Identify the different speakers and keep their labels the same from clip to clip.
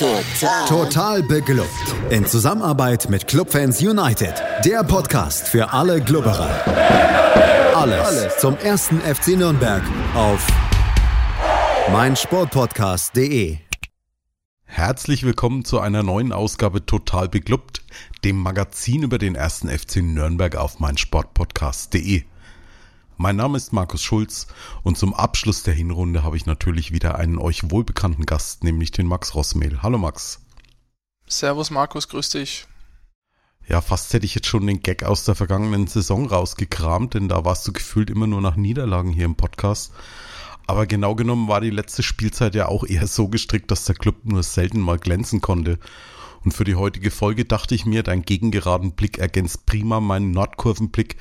Speaker 1: Total. Total beglückt. In Zusammenarbeit mit Clubfans United. Der Podcast für alle Glubberer. Alles, Alles zum ersten FC Nürnberg auf meinsportpodcast.de.
Speaker 2: Herzlich willkommen zu einer neuen Ausgabe Total beglückt, dem Magazin über den ersten FC Nürnberg auf meinsportpodcast.de. Mein Name ist Markus Schulz und zum Abschluss der Hinrunde habe ich natürlich wieder einen euch wohlbekannten Gast, nämlich den Max Rossmehl. Hallo Max.
Speaker 3: Servus Markus, grüß dich.
Speaker 2: Ja, fast hätte ich jetzt schon den Gag aus der vergangenen Saison rausgekramt, denn da warst du gefühlt immer nur nach Niederlagen hier im Podcast. Aber genau genommen war die letzte Spielzeit ja auch eher so gestrickt, dass der Club nur selten mal glänzen konnte. Und für die heutige Folge dachte ich mir, dein gegengeraden Blick ergänzt prima meinen Nordkurvenblick,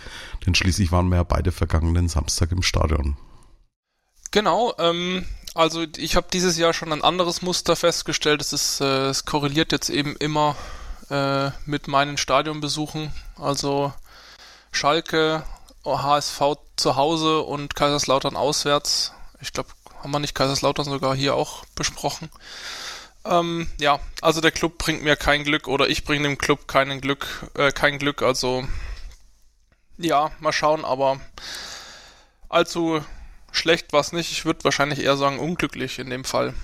Speaker 2: denn schließlich waren wir ja beide vergangenen Samstag im Stadion.
Speaker 3: Genau, ähm, also ich habe dieses Jahr schon ein anderes Muster festgestellt. Es, ist, äh, es korreliert jetzt eben immer äh, mit meinen Stadionbesuchen. Also Schalke, HSV zu Hause und Kaiserslautern auswärts. Ich glaube, haben wir nicht Kaiserslautern sogar hier auch besprochen. Ähm, ja, also der Club bringt mir kein Glück oder ich bringe dem Club keinen Glück, äh, kein Glück. Also ja, mal schauen, aber allzu schlecht war es nicht. Ich würde wahrscheinlich eher sagen unglücklich in dem Fall.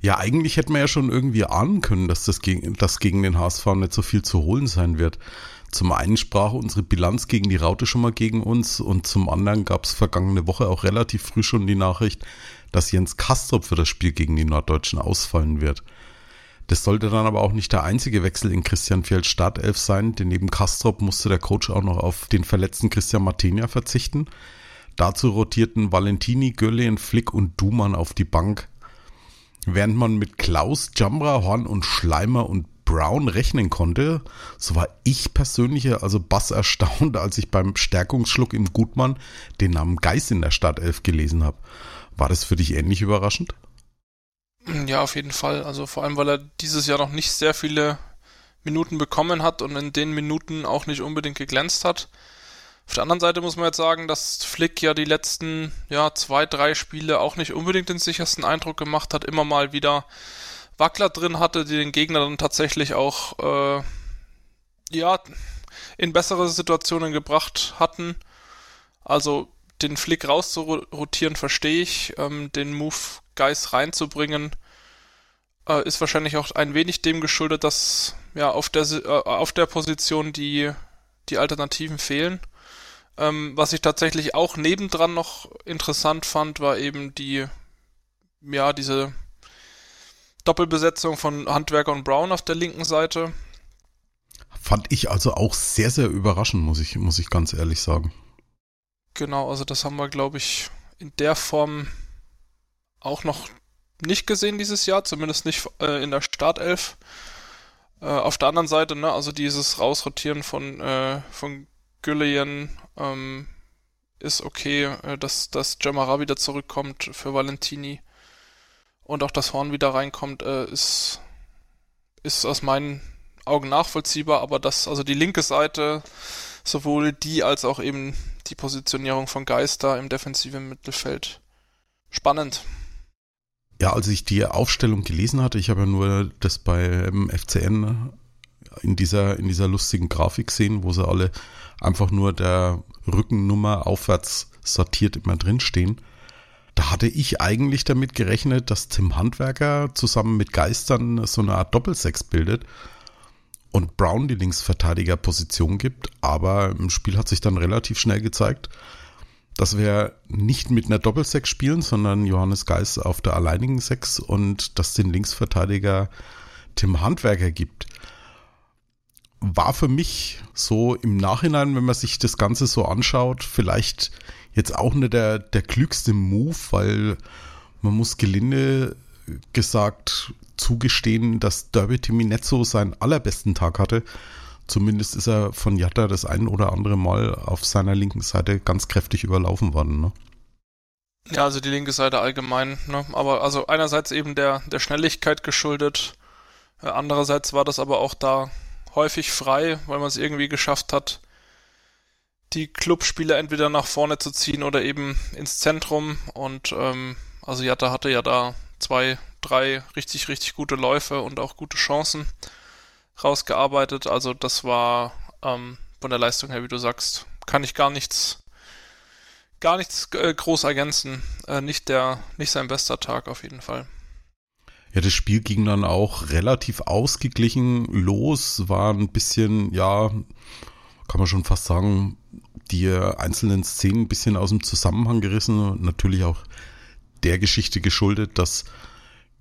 Speaker 2: Ja, eigentlich hätte man ja schon irgendwie ahnen können, dass das gegen, dass gegen den HSV nicht so viel zu holen sein wird. Zum einen sprach unsere Bilanz gegen die Raute schon mal gegen uns und zum anderen gab es vergangene Woche auch relativ früh schon die Nachricht, dass Jens Kastrop für das Spiel gegen die Norddeutschen ausfallen wird. Das sollte dann aber auch nicht der einzige Wechsel in Christian Fjeld Startelf sein, denn neben Kastrop musste der Coach auch noch auf den verletzten Christian Martenia verzichten. Dazu rotierten Valentini, Göllen, Flick und Dumann auf die Bank. Während man mit Klaus, Jambra, Horn und Schleimer und Brown rechnen konnte, so war ich persönlich also bass erstaunt, als ich beim Stärkungsschluck im Gutmann den Namen Geis in der Startelf gelesen habe. War das für dich ähnlich überraschend?
Speaker 3: Ja, auf jeden Fall. Also vor allem, weil er dieses Jahr noch nicht sehr viele Minuten bekommen hat und in den Minuten auch nicht unbedingt geglänzt hat. Auf der anderen Seite muss man jetzt sagen, dass Flick ja die letzten ja, zwei, drei Spiele auch nicht unbedingt den sichersten Eindruck gemacht hat, immer mal wieder Wackler drin hatte, die den Gegner dann tatsächlich auch äh, ja, in bessere Situationen gebracht hatten. Also den Flick rauszurotieren verstehe ich. Ähm, den Move Geist reinzubringen äh, ist wahrscheinlich auch ein wenig dem geschuldet, dass ja auf der äh, auf der Position die die Alternativen fehlen. Ähm, was ich tatsächlich auch nebendran noch interessant fand, war eben die ja diese Doppelbesetzung von Handwerker und Brown auf der linken Seite.
Speaker 2: Fand ich also auch sehr, sehr überraschend, muss ich, muss ich ganz ehrlich sagen.
Speaker 3: Genau, also das haben wir, glaube ich, in der Form auch noch nicht gesehen dieses Jahr, zumindest nicht äh, in der Startelf. Äh, auf der anderen Seite, ne, also dieses Rausrotieren von, äh, von Güllian ähm, ist okay, äh, dass, dass Jamara wieder zurückkommt für Valentini und auch das Horn wieder reinkommt, äh, ist, ist aus meinen Augen nachvollziehbar, aber das, also die linke Seite, sowohl die als auch eben die Positionierung von Geister im defensiven Mittelfeld. Spannend.
Speaker 2: Ja, als ich die Aufstellung gelesen hatte, ich habe ja nur das beim FCN in dieser, in dieser lustigen Grafik gesehen, wo sie alle einfach nur der Rückennummer aufwärts sortiert immer drinstehen. Da hatte ich eigentlich damit gerechnet, dass Tim Handwerker zusammen mit Geistern so eine Art Doppelsechs bildet und Brown die Linksverteidigerposition gibt, aber im Spiel hat sich dann relativ schnell gezeigt, dass wir nicht mit einer Doppelsechs spielen, sondern Johannes Geist auf der alleinigen Sechs und dass den Linksverteidiger Tim Handwerker gibt. War für mich so im Nachhinein, wenn man sich das Ganze so anschaut, vielleicht jetzt auch nicht der, der klügste Move, weil man muss gelinde gesagt zugestehen, dass Derby so seinen allerbesten Tag hatte. Zumindest ist er von Jatta das ein oder andere Mal auf seiner linken Seite ganz kräftig überlaufen worden. Ne?
Speaker 3: Ja, also die linke Seite allgemein. Ne? Aber also einerseits eben der, der Schnelligkeit geschuldet. Äh, andererseits war das aber auch da häufig frei, weil man es irgendwie geschafft hat, die Clubspieler entweder nach vorne zu ziehen oder eben ins Zentrum. Und ähm, also Jatta hatte ja da zwei drei richtig, richtig gute Läufe und auch gute Chancen rausgearbeitet. Also das war ähm, von der Leistung her, wie du sagst, kann ich gar nichts, gar nichts äh, groß ergänzen. Äh, nicht der, nicht sein bester Tag auf jeden Fall.
Speaker 2: Ja, das Spiel ging dann auch relativ ausgeglichen los, war ein bisschen, ja, kann man schon fast sagen, die einzelnen Szenen ein bisschen aus dem Zusammenhang gerissen. Natürlich auch der Geschichte geschuldet, dass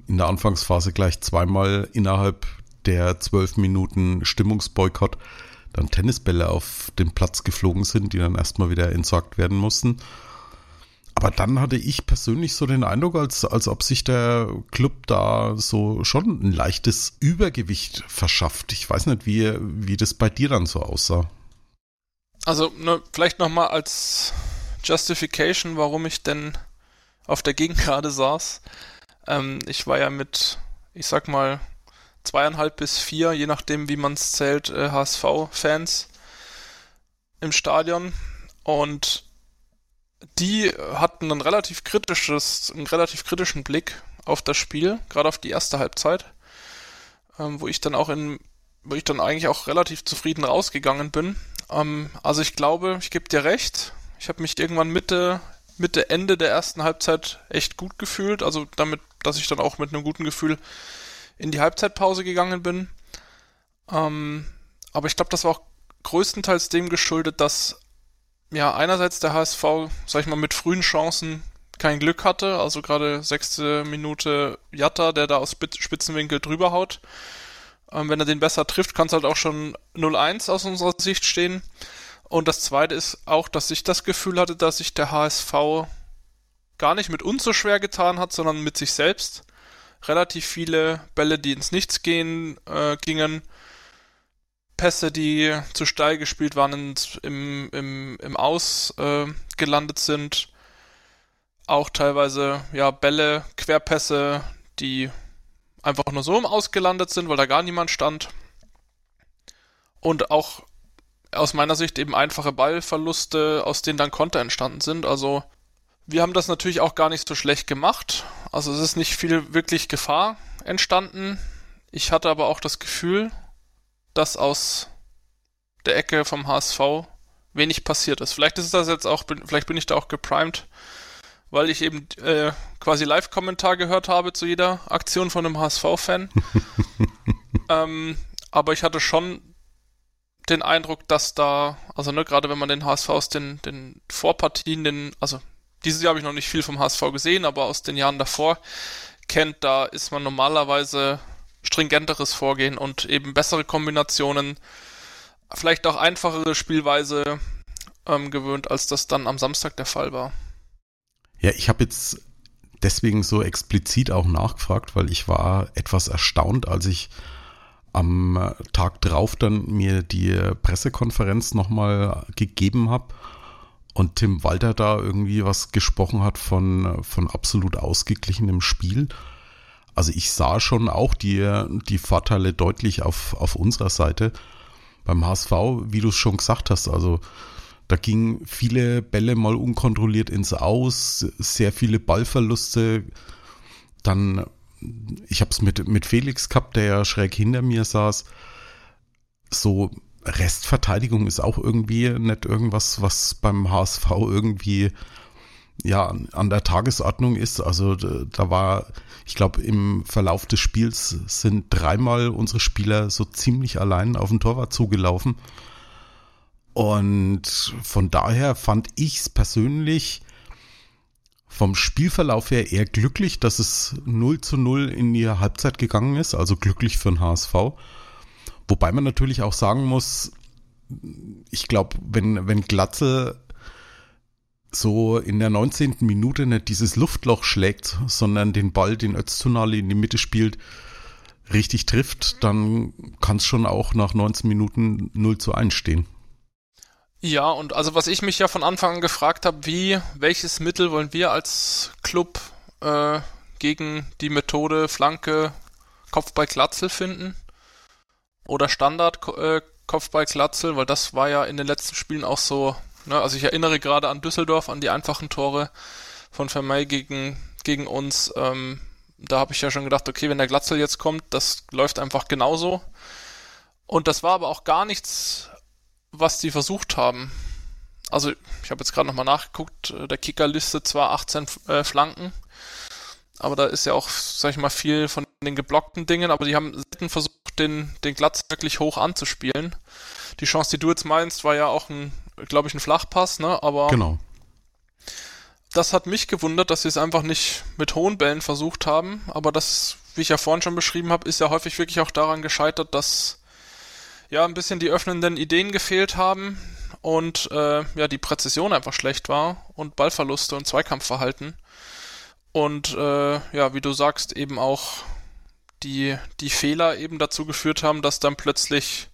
Speaker 2: in der Anfangsphase gleich zweimal innerhalb der zwölf Minuten Stimmungsboykott dann Tennisbälle auf den Platz geflogen sind, die dann erstmal wieder entsorgt werden mussten. Aber dann hatte ich persönlich so den Eindruck, als, als ob sich der Club da so schon ein leichtes Übergewicht verschafft. Ich weiß nicht, wie, wie das bei dir dann so aussah.
Speaker 3: Also ne, vielleicht nochmal als Justification, warum ich denn auf der Gegengrade saß. Ähm, ich war ja mit, ich sag mal, zweieinhalb bis vier, je nachdem wie man es zählt, äh, HSV-Fans im Stadion. Und die hatten ein relativ kritisches, einen relativ kritischen Blick auf das Spiel, gerade auf die erste Halbzeit, ähm, wo ich dann auch in, wo ich dann eigentlich auch relativ zufrieden rausgegangen bin. Ähm, also ich glaube, ich gebe dir recht. Ich habe mich irgendwann Mitte, Mitte, Ende der ersten Halbzeit echt gut gefühlt. Also damit, dass ich dann auch mit einem guten Gefühl in die Halbzeitpause gegangen bin. Ähm, aber ich glaube, das war auch größtenteils dem geschuldet, dass ja, einerseits der HSV, sag ich mal, mit frühen Chancen kein Glück hatte, also gerade sechste Minute Jatta, der da aus Spitzenwinkel drüber haut. Ähm, wenn er den besser trifft, kann es halt auch schon 0-1 aus unserer Sicht stehen. Und das zweite ist auch, dass ich das Gefühl hatte, dass sich der HSV gar nicht mit uns so schwer getan hat, sondern mit sich selbst. Relativ viele Bälle, die ins Nichts gehen, äh, gingen, Pässe, die zu steil gespielt waren, im, im, im Aus äh, gelandet sind. Auch teilweise ja Bälle, Querpässe, die einfach nur so im Aus gelandet sind, weil da gar niemand stand. Und auch aus meiner Sicht eben einfache Ballverluste, aus denen dann Konter entstanden sind. Also wir haben das natürlich auch gar nicht so schlecht gemacht. Also es ist nicht viel wirklich Gefahr entstanden. Ich hatte aber auch das Gefühl, dass aus der Ecke vom HSV wenig passiert ist. Vielleicht ist das jetzt auch, vielleicht bin ich da auch geprimed, weil ich eben äh, quasi Live-Kommentar gehört habe zu jeder Aktion von einem HSV-Fan. ähm, aber ich hatte schon den Eindruck, dass da, also ne, gerade wenn man den HSV aus den, den Vorpartien, den, also dieses Jahr habe ich noch nicht viel vom HSV gesehen, aber aus den Jahren davor kennt, da ist man normalerweise stringenteres Vorgehen und eben bessere Kombinationen, vielleicht auch einfachere Spielweise ähm, gewöhnt, als das dann am Samstag der Fall war.
Speaker 2: Ja, ich habe jetzt deswegen so explizit auch nachgefragt, weil ich war etwas erstaunt, als ich am Tag drauf dann mir die Pressekonferenz nochmal gegeben habe und Tim Walter da irgendwie was gesprochen hat von, von absolut ausgeglichenem Spiel. Also ich sah schon auch die, die Vorteile deutlich auf, auf unserer Seite. Beim HSV, wie du es schon gesagt hast, also da gingen viele Bälle mal unkontrolliert ins Aus, sehr viele Ballverluste. Dann, ich habe es mit, mit Felix gehabt, der ja schräg hinter mir saß. So Restverteidigung ist auch irgendwie nicht irgendwas, was beim HSV irgendwie ja an der Tagesordnung ist. Also da war, ich glaube, im Verlauf des Spiels sind dreimal unsere Spieler so ziemlich allein auf den Torwart zugelaufen. Und von daher fand ich es persönlich vom Spielverlauf her eher glücklich, dass es 0 zu 0 in die Halbzeit gegangen ist, also glücklich für den HSV. Wobei man natürlich auch sagen muss, ich glaube, wenn, wenn Glatze so in der 19. Minute nicht dieses Luftloch schlägt, sondern den Ball, den Öztunali in die Mitte spielt, richtig trifft, dann kann es schon auch nach 19 Minuten 0 zu 1 stehen.
Speaker 3: Ja, und also was ich mich ja von Anfang an gefragt habe, wie, welches Mittel wollen wir als Club äh, gegen die Methode Flanke Kopfball Glatzel finden? Oder Standard äh, weil das war ja in den letzten Spielen auch so Ne? Also ich erinnere gerade an Düsseldorf, an die einfachen Tore von Vermey gegen, gegen uns. Ähm, Da habe ich ja schon gedacht, okay, wenn der Glatzel jetzt kommt, das läuft einfach genauso. Und das war aber auch gar nichts, was die versucht haben. Also, ich habe jetzt gerade nochmal nachgeguckt, äh, der Kicker listet zwar 18 äh, Flanken, aber da ist ja auch, sag ich mal, viel von den geblockten Dingen, aber die haben selten versucht, den, den Glatz wirklich hoch anzuspielen. Die Chance, die du jetzt meinst, war ja auch ein, glaube ich, ein Flachpass, ne? Aber
Speaker 2: genau.
Speaker 3: das hat mich gewundert, dass sie es einfach nicht mit hohen Bällen versucht haben. Aber das, wie ich ja vorhin schon beschrieben habe, ist ja häufig wirklich auch daran gescheitert, dass ja ein bisschen die öffnenden Ideen gefehlt haben und äh, ja die Präzision einfach schlecht war und Ballverluste und Zweikampfverhalten. Und äh, ja, wie du sagst, eben auch die, die Fehler eben dazu geführt haben, dass dann plötzlich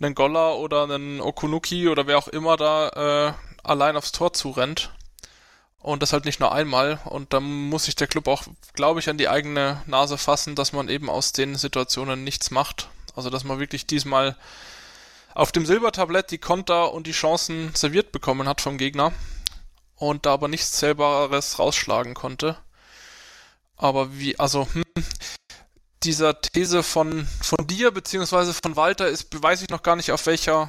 Speaker 3: ein Golla oder ein Okunuki oder wer auch immer da äh, allein aufs Tor zurennt. Und das halt nicht nur einmal. Und da muss sich der Club auch, glaube ich, an die eigene Nase fassen, dass man eben aus den Situationen nichts macht. Also dass man wirklich diesmal auf dem Silbertablett die Konter und die Chancen serviert bekommen hat vom Gegner und da aber nichts Zählbares rausschlagen konnte. Aber wie, also, hm, dieser These von, von dir beziehungsweise von Walter ist, weiß ich noch gar nicht, auf welcher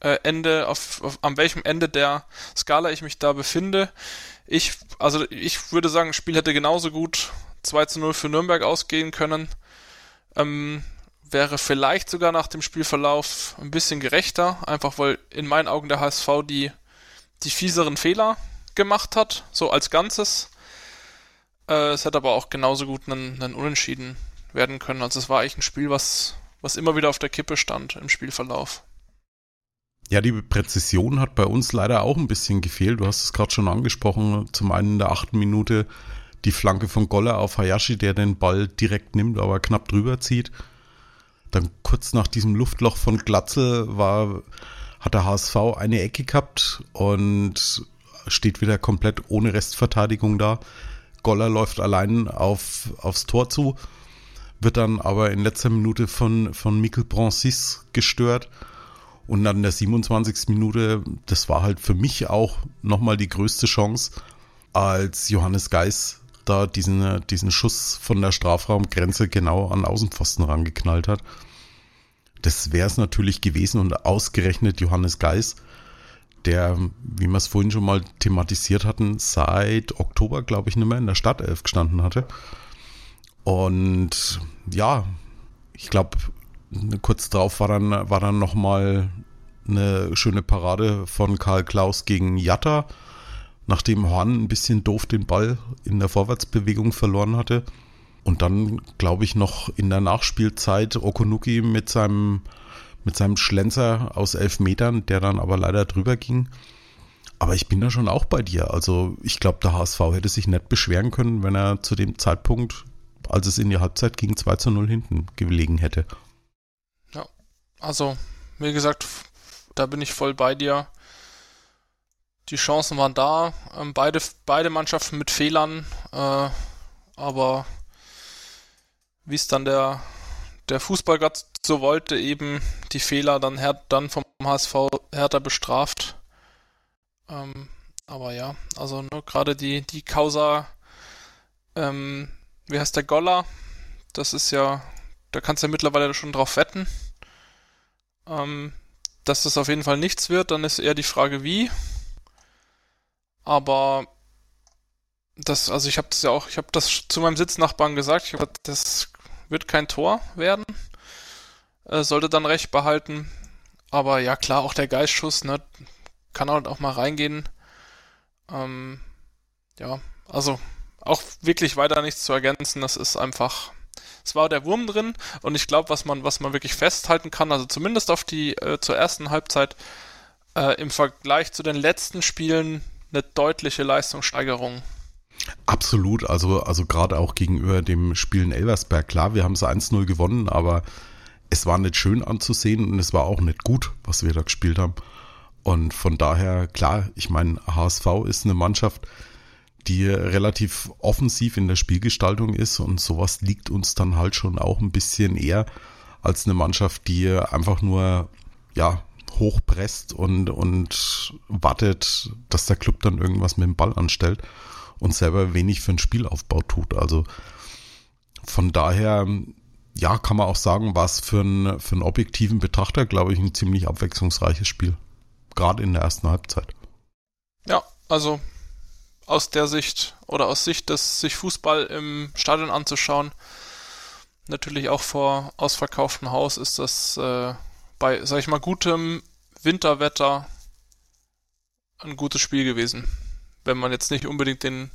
Speaker 3: äh, Ende, auf, auf, an welchem Ende der Skala ich mich da befinde. Ich, also ich würde sagen, das Spiel hätte genauso gut 2 zu 0 für Nürnberg ausgehen können. Ähm, wäre vielleicht sogar nach dem Spielverlauf ein bisschen gerechter, einfach weil in meinen Augen der HSV die, die fieseren Fehler gemacht hat, so als Ganzes. Äh, es hätte aber auch genauso gut einen, einen Unentschieden werden können. Also es war eigentlich ein Spiel, was, was immer wieder auf der Kippe stand im Spielverlauf.
Speaker 2: Ja, die Präzision hat bei uns leider auch ein bisschen gefehlt. Du hast es gerade schon angesprochen. Zum einen in der achten Minute die Flanke von Goller auf Hayashi, der den Ball direkt nimmt, aber knapp drüber zieht. Dann kurz nach diesem Luftloch von Glatzel war, hat der HSV eine Ecke gehabt und steht wieder komplett ohne Restverteidigung da. Goller läuft allein auf, aufs Tor zu, wird dann aber in letzter Minute von, von Mikkel Bronsis gestört. Und dann in der 27. Minute, das war halt für mich auch nochmal die größte Chance, als Johannes Geis da diesen, diesen Schuss von der Strafraumgrenze genau an Außenpfosten rangeknallt hat. Das wäre es natürlich gewesen und ausgerechnet Johannes Geis, der, wie wir es vorhin schon mal thematisiert hatten, seit Oktober, glaube ich, nicht mehr in der Stadtelf gestanden hatte. Und ja, ich glaube, kurz drauf war dann, war dann nochmal eine schöne Parade von Karl Klaus gegen Jatta nachdem Horn ein bisschen doof den Ball in der Vorwärtsbewegung verloren hatte. Und dann, glaube ich, noch in der Nachspielzeit Okonuki mit seinem, mit seinem Schlenzer aus elf Metern, der dann aber leider drüber ging. Aber ich bin da schon auch bei dir. Also ich glaube, der HSV hätte sich nicht beschweren können, wenn er zu dem Zeitpunkt, als es in die Halbzeit ging, 2 zu 0 hinten gelegen hätte.
Speaker 3: Ja, also wie gesagt, da bin ich voll bei dir. Die Chancen waren da, ähm, beide, beide Mannschaften mit Fehlern, äh, aber wie es dann der, der Fußballgott so wollte, eben die Fehler dann, dann vom HSV härter bestraft. Ähm, aber ja, also ne, gerade die, die Causa, ähm, wie heißt der Goller? Das ist ja, da kannst du ja mittlerweile schon drauf wetten. Ähm, dass das auf jeden Fall nichts wird, dann ist eher die Frage, wie. Aber das, also ich habe das ja auch, ich habe das zu meinem Sitznachbarn gesagt, ich habe das wird kein Tor werden. Äh, sollte dann recht behalten. Aber ja, klar, auch der Geistschuss, ne, kann halt auch mal reingehen. Ähm, ja, also auch wirklich weiter nichts zu ergänzen. Das ist einfach, es war der Wurm drin und ich glaube, was man, was man wirklich festhalten kann, also zumindest auf die äh, zur ersten Halbzeit äh, im Vergleich zu den letzten Spielen eine deutliche Leistungssteigerung.
Speaker 2: Absolut, also, also gerade auch gegenüber dem Spiel in Elversberg. Klar, wir haben es 1-0 gewonnen, aber es war nicht schön anzusehen und es war auch nicht gut, was wir da gespielt haben. Und von daher, klar, ich meine, HSV ist eine Mannschaft, die relativ offensiv in der Spielgestaltung ist und sowas liegt uns dann halt schon auch ein bisschen eher als eine Mannschaft, die einfach nur, ja, hochpresst und, und wartet, dass der Club dann irgendwas mit dem Ball anstellt und selber wenig für den Spielaufbau tut. Also von daher, ja, kann man auch sagen, war es für einen, für einen objektiven Betrachter, glaube ich, ein ziemlich abwechslungsreiches Spiel. Gerade in der ersten Halbzeit.
Speaker 3: Ja, also aus der Sicht oder aus Sicht des sich Fußball im Stadion anzuschauen, natürlich auch vor ausverkauftem Haus ist das äh, bei, sag ich mal, gutem Winterwetter ein gutes Spiel gewesen. Wenn man jetzt nicht unbedingt den,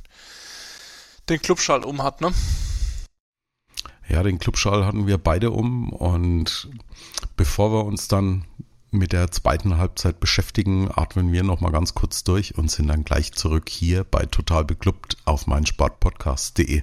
Speaker 3: den Clubschall um hat, ne?
Speaker 2: Ja, den Clubschall hatten wir beide um und bevor wir uns dann mit der zweiten Halbzeit beschäftigen, atmen wir nochmal ganz kurz durch und sind dann gleich zurück hier bei Total Beklubbt auf meinsportpodcast.de.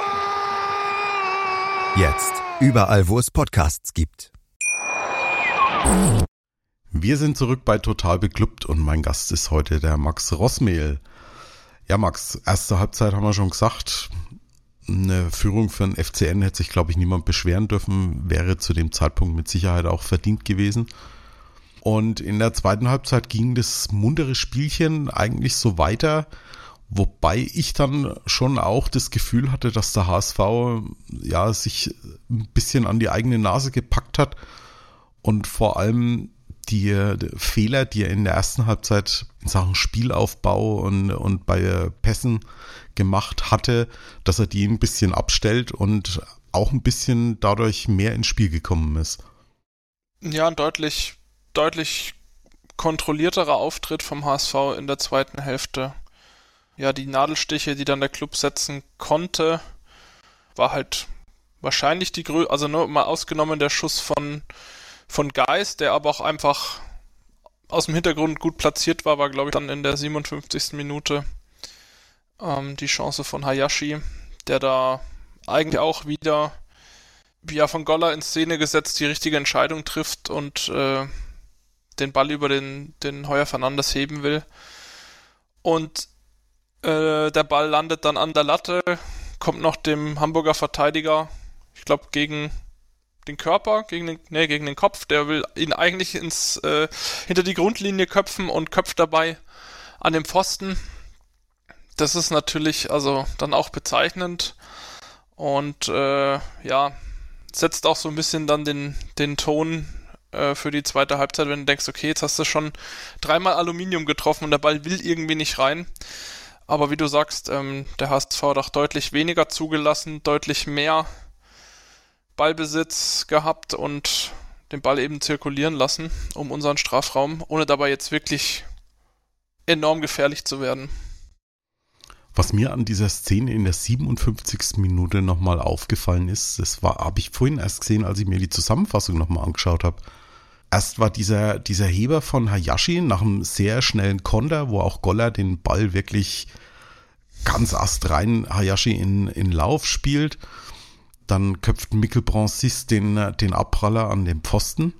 Speaker 1: Jetzt überall, wo es Podcasts gibt.
Speaker 2: Wir sind zurück bei Total Beklubbt und mein Gast ist heute der Max Rossmehl. Ja, Max, erste Halbzeit haben wir schon gesagt. Eine Führung für den FCN hätte sich, glaube ich, niemand beschweren dürfen, wäre zu dem Zeitpunkt mit Sicherheit auch verdient gewesen. Und in der zweiten Halbzeit ging das muntere Spielchen eigentlich so weiter, wobei ich dann schon auch das Gefühl hatte, dass der HSV ja sich ein bisschen an die eigene Nase gepackt hat und vor allem die, die Fehler, die er in der ersten Halbzeit in Sachen Spielaufbau und, und bei Pässen gemacht hatte, dass er die ein bisschen abstellt und auch ein bisschen dadurch mehr ins Spiel gekommen ist.
Speaker 3: Ja, ein deutlich, deutlich kontrollierterer Auftritt vom HSV in der zweiten Hälfte. Ja, die Nadelstiche, die dann der Club setzen konnte, war halt wahrscheinlich die Größe, also nur mal ausgenommen der Schuss von, von Geist, der aber auch einfach aus dem Hintergrund gut platziert war, war glaube ich dann in der 57. Minute ähm, die Chance von Hayashi, der da eigentlich auch wieder, wie er von Goller in Szene gesetzt, die richtige Entscheidung trifft und äh, den Ball über den, den Heuer Fernandes heben will. Und äh, der Ball landet dann an der Latte, kommt noch dem Hamburger Verteidiger, ich glaube, gegen den Körper, gegen den, nee, gegen den Kopf. Der will ihn eigentlich ins, äh, hinter die Grundlinie köpfen und köpft dabei an dem Pfosten das ist natürlich also dann auch bezeichnend und äh, ja, setzt auch so ein bisschen dann den, den Ton äh, für die zweite Halbzeit, wenn du denkst, okay, jetzt hast du schon dreimal Aluminium getroffen und der Ball will irgendwie nicht rein. Aber wie du sagst, ähm, der HSV hat deutlich weniger zugelassen, deutlich mehr Ballbesitz gehabt und den Ball eben zirkulieren lassen um unseren Strafraum, ohne dabei jetzt wirklich enorm gefährlich zu werden.
Speaker 2: Was mir an dieser Szene in der 57. Minute nochmal aufgefallen ist, das habe ich vorhin erst gesehen, als ich mir die Zusammenfassung nochmal angeschaut habe. Erst war dieser, dieser Heber von Hayashi nach einem sehr schnellen Konter, wo auch Goller den Ball wirklich ganz astrein Hayashi in, in Lauf spielt. Dann köpft Mikkel Bronsis den, den Abpraller an den Pfosten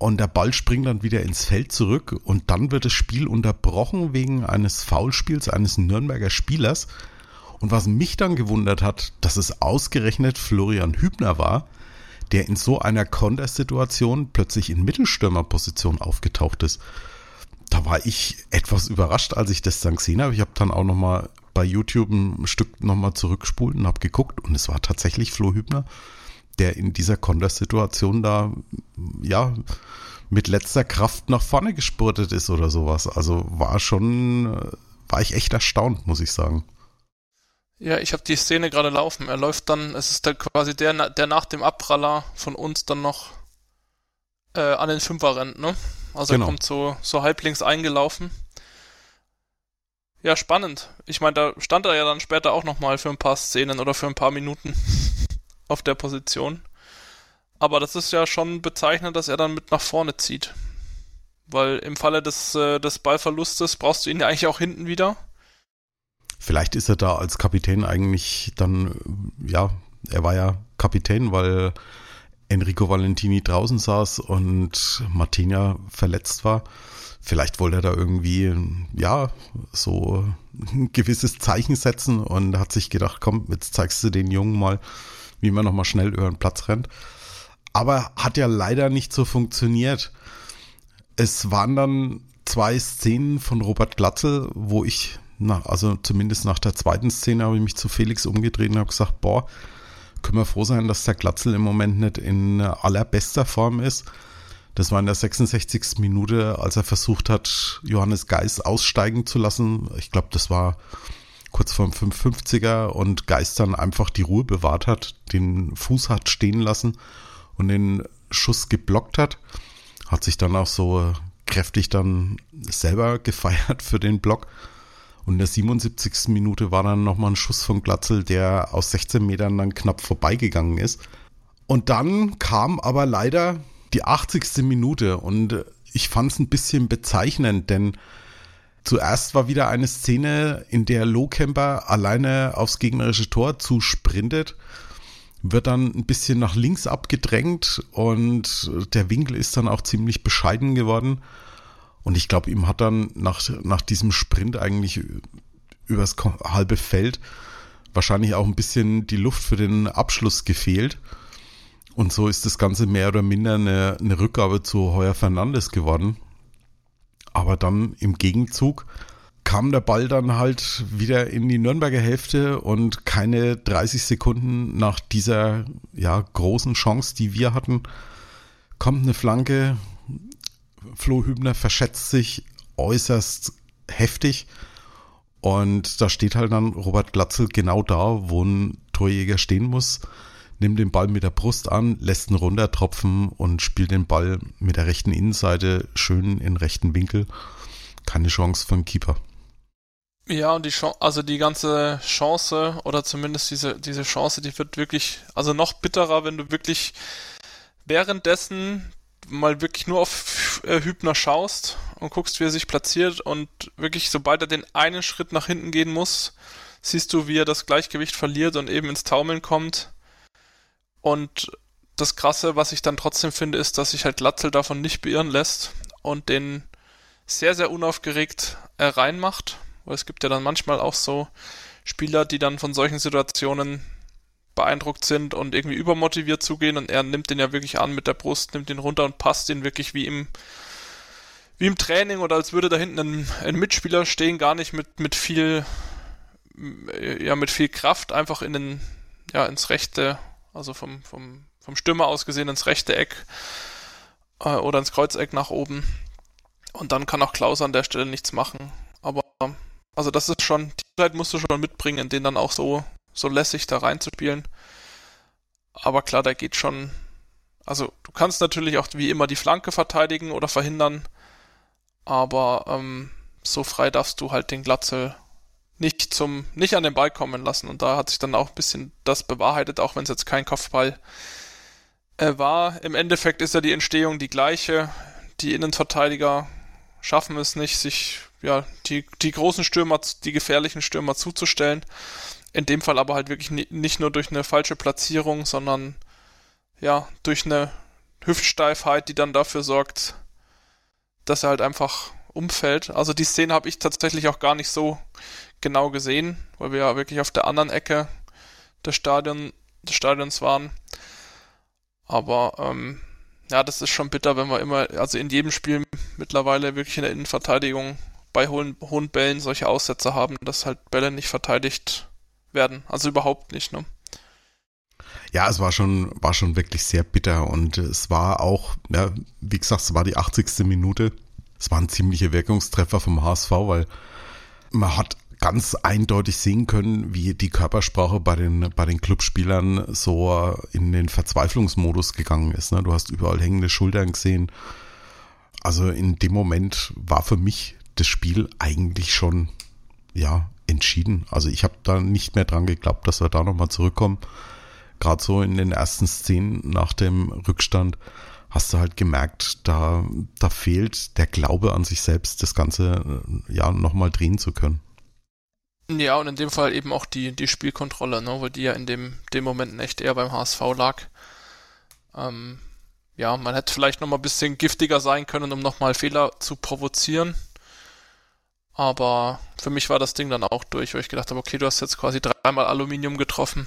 Speaker 2: und der Ball springt dann wieder ins Feld zurück und dann wird das Spiel unterbrochen wegen eines Foulspiels eines Nürnberger Spielers. Und was mich dann gewundert hat, dass es ausgerechnet Florian Hübner war, der in so einer Kontersituation plötzlich in Mittelstürmerposition aufgetaucht ist. Da war ich etwas überrascht, als ich das dann gesehen habe. Ich habe dann auch noch mal bei YouTube ein Stück noch mal zurückgespult und habe geguckt und es war tatsächlich Flo Hübner der in dieser Kontersituation da, ja, mit letzter Kraft nach vorne gespurtet ist oder sowas. Also war schon, war ich echt erstaunt, muss ich sagen.
Speaker 3: Ja, ich habe die Szene gerade laufen. Er läuft dann, es ist dann quasi der, der nach dem Abpraller von uns dann noch äh, an den Fünfer rennt, ne? Also genau. er kommt so, so halblinks eingelaufen. Ja, spannend. Ich meine, da stand er ja dann später auch nochmal für ein paar Szenen oder für ein paar Minuten auf der Position. Aber das ist ja schon bezeichnend, dass er dann mit nach vorne zieht. Weil im Falle des, äh, des Ballverlustes brauchst du ihn ja eigentlich auch hinten wieder.
Speaker 2: Vielleicht ist er da als Kapitän eigentlich dann, ja, er war ja Kapitän, weil Enrico Valentini draußen saß und Martina verletzt war. Vielleicht wollte er da irgendwie, ja, so ein gewisses Zeichen setzen und hat sich gedacht, komm, jetzt zeigst du den Jungen mal, wie man nochmal schnell über den Platz rennt. Aber hat ja leider nicht so funktioniert. Es waren dann zwei Szenen von Robert Glatzel, wo ich, na, also zumindest nach der zweiten Szene habe ich mich zu Felix umgedreht und habe gesagt, boah, können wir froh sein, dass der Glatzel im Moment nicht in allerbester Form ist. Das war in der 66. Minute, als er versucht hat, Johannes Geis aussteigen zu lassen. Ich glaube, das war kurz vorm 550er und Geis dann einfach die Ruhe bewahrt hat, den Fuß hat stehen lassen und den Schuss geblockt hat. Hat sich dann auch so kräftig dann selber gefeiert für den Block. Und in der 77. Minute war dann nochmal ein Schuss von Glatzel, der aus 16 Metern dann knapp vorbeigegangen ist. Und dann kam aber leider die 80. Minute und ich fand es ein bisschen bezeichnend, denn zuerst war wieder eine Szene, in der Lohkemper alleine aufs gegnerische Tor zusprintet, wird dann ein bisschen nach links abgedrängt und der Winkel ist dann auch ziemlich bescheiden geworden. Und ich glaube, ihm hat dann nach, nach diesem Sprint eigentlich übers halbe Feld wahrscheinlich auch ein bisschen die Luft für den Abschluss gefehlt. Und so ist das Ganze mehr oder minder eine, eine Rückgabe zu Heuer Fernandes geworden. Aber dann im Gegenzug kam der Ball dann halt wieder in die Nürnberger Hälfte und keine 30 Sekunden nach dieser ja, großen Chance, die wir hatten, kommt eine Flanke, Flo Hübner verschätzt sich äußerst heftig. Und da steht halt dann Robert Glatzel genau da, wo ein Torjäger stehen muss, nimmt den Ball mit der Brust an, lässt ihn runtertropfen und spielt den Ball mit der rechten Innenseite schön in rechten Winkel. Keine Chance für den Keeper.
Speaker 3: Ja, und die Chance, also die ganze Chance oder zumindest diese, diese Chance, die wird wirklich, also noch bitterer, wenn du wirklich währenddessen mal wirklich nur auf äh, Hübner schaust und guckst, wie er sich platziert und wirklich, sobald er den einen Schritt nach hinten gehen muss, siehst du, wie er das Gleichgewicht verliert und eben ins Taumeln kommt. Und das Krasse, was ich dann trotzdem finde, ist, dass sich halt Latzel davon nicht beirren lässt und den sehr, sehr unaufgeregt äh, reinmacht. Weil es gibt ja dann manchmal auch so Spieler, die dann von solchen Situationen beeindruckt sind und irgendwie übermotiviert zugehen und er nimmt den ja wirklich an mit der Brust, nimmt den runter und passt den wirklich wie im wie im Training oder als würde da hinten ein, ein Mitspieler stehen, gar nicht mit, mit viel ja mit viel Kraft einfach in den ja ins rechte, also vom vom vom Stürmer aus gesehen ins rechte Eck äh, oder ins Kreuzeck nach oben. Und dann kann auch Klaus an der Stelle nichts machen. Aber also das ist schon, die Zeit musst du schon mitbringen, den dann auch so so lässig da reinzuspielen. Aber klar, da geht schon. Also, du kannst natürlich auch wie immer die Flanke verteidigen oder verhindern, aber ähm, so frei darfst du halt den Glatzel nicht zum, nicht an den Ball kommen lassen. Und da hat sich dann auch ein bisschen das bewahrheitet, auch wenn es jetzt kein Kopfball äh, war. Im Endeffekt ist ja die Entstehung die gleiche. Die Innenverteidiger schaffen es nicht, sich ja die, die großen Stürmer, die gefährlichen Stürmer zuzustellen. In dem Fall aber halt wirklich nicht nur durch eine falsche Platzierung, sondern ja, durch eine Hüftsteifheit, die dann dafür sorgt, dass er halt einfach umfällt. Also die Szene habe ich tatsächlich auch gar nicht so genau gesehen, weil wir ja wirklich auf der anderen Ecke des, Stadion, des Stadions waren. Aber ähm, ja, das ist schon bitter, wenn wir immer, also in jedem Spiel mittlerweile wirklich in der Innenverteidigung bei hohen, hohen Bällen solche Aussätze haben, dass halt Bälle nicht verteidigt werden. Also überhaupt nicht, ne?
Speaker 2: Ja, es war schon, war schon wirklich sehr bitter und es war auch, ja, wie gesagt, es war die 80. Minute. Es war ein ziemlicher Wirkungstreffer vom HSV, weil man hat ganz eindeutig sehen können, wie die Körpersprache bei den, bei den Clubspielern so in den Verzweiflungsmodus gegangen ist. Ne? Du hast überall hängende Schultern gesehen. Also in dem Moment war für mich das Spiel eigentlich schon, ja, entschieden. Also ich habe da nicht mehr dran geglaubt, dass wir da nochmal zurückkommen. Gerade so in den ersten Szenen nach dem Rückstand hast du halt gemerkt, da, da fehlt der Glaube an sich selbst, das Ganze äh, ja nochmal drehen zu können.
Speaker 3: Ja, und in dem Fall eben auch die, die Spielkontrolle, ne, weil die ja in dem, dem Moment echt eher beim HSV lag. Ähm, ja, man hätte vielleicht nochmal ein bisschen giftiger sein können, um nochmal Fehler zu provozieren. Aber für mich war das Ding dann auch durch, weil ich gedacht habe, okay, du hast jetzt quasi dreimal Aluminium getroffen,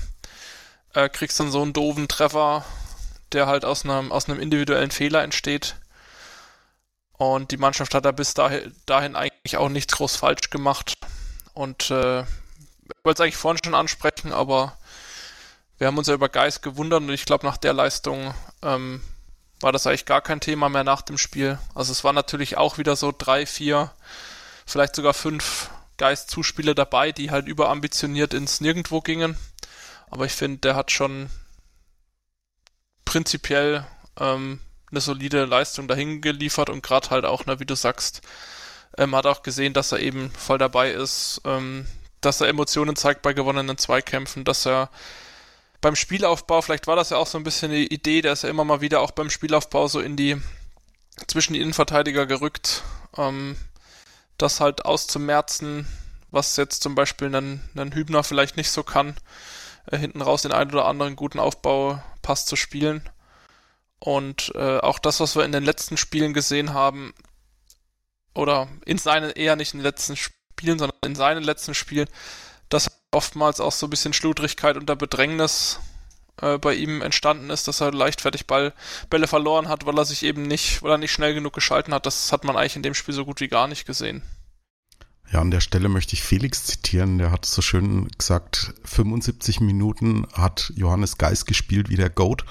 Speaker 3: äh, kriegst dann so einen doofen Treffer, der halt aus einem, aus einem individuellen Fehler entsteht. Und die Mannschaft hat da bis dahin, dahin eigentlich auch nichts groß falsch gemacht. Und äh, ich wollte es eigentlich vorhin schon ansprechen, aber wir haben uns ja über Geist gewundert und ich glaube, nach der Leistung ähm, war das eigentlich gar kein Thema mehr nach dem Spiel. Also es war natürlich auch wieder so drei, vier, vielleicht sogar fünf Geist-Zuspiele dabei, die halt überambitioniert ins Nirgendwo gingen. Aber ich finde, der hat schon prinzipiell ähm, eine solide Leistung dahin geliefert und gerade halt auch, ne, wie du sagst, ähm, hat auch gesehen, dass er eben voll dabei ist, ähm, dass er Emotionen zeigt bei gewonnenen Zweikämpfen, dass er beim Spielaufbau, vielleicht war das ja auch so ein bisschen die Idee, der ist ja immer mal wieder auch beim Spielaufbau so in die zwischen die Innenverteidiger gerückt, ähm, das halt auszumerzen, was jetzt zum Beispiel ein, ein Hübner vielleicht nicht so kann, äh, hinten raus den einen oder anderen guten Aufbaupass zu spielen. Und äh, auch das, was wir in den letzten Spielen gesehen haben, oder in seinen, eher nicht in den letzten Spielen, sondern in seinen letzten Spielen, dass oftmals auch so ein bisschen Schludrigkeit unter Bedrängnis äh, bei ihm entstanden ist, dass er leichtfertig Ball, Bälle verloren hat, weil er sich eben nicht, weil er nicht schnell genug geschalten hat. Das hat man eigentlich in dem Spiel so gut wie gar nicht gesehen.
Speaker 2: Ja, an der Stelle möchte ich Felix zitieren. Der hat so schön gesagt, 75 Minuten hat Johannes Geis gespielt wie der Goat.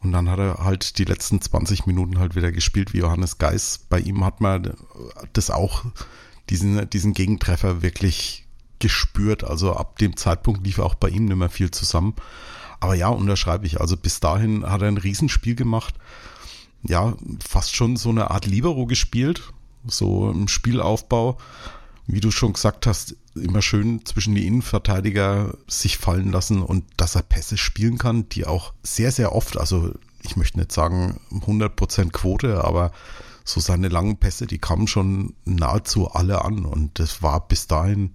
Speaker 2: Und dann hat er halt die letzten 20 Minuten halt wieder gespielt wie Johannes Geis. Bei ihm hat man das auch, diesen, diesen Gegentreffer wirklich gespürt. Also ab dem Zeitpunkt lief auch bei ihm nicht mehr viel zusammen. Aber ja, unterschreibe ich. Also bis dahin hat er ein Riesenspiel gemacht. Ja, fast schon so eine Art Libero gespielt. So im Spielaufbau. Wie du schon gesagt hast, immer schön zwischen die Innenverteidiger sich fallen lassen und dass er Pässe spielen kann, die auch sehr, sehr oft, also ich möchte nicht sagen 100% Quote, aber so seine langen Pässe, die kamen schon nahezu alle an und das war bis dahin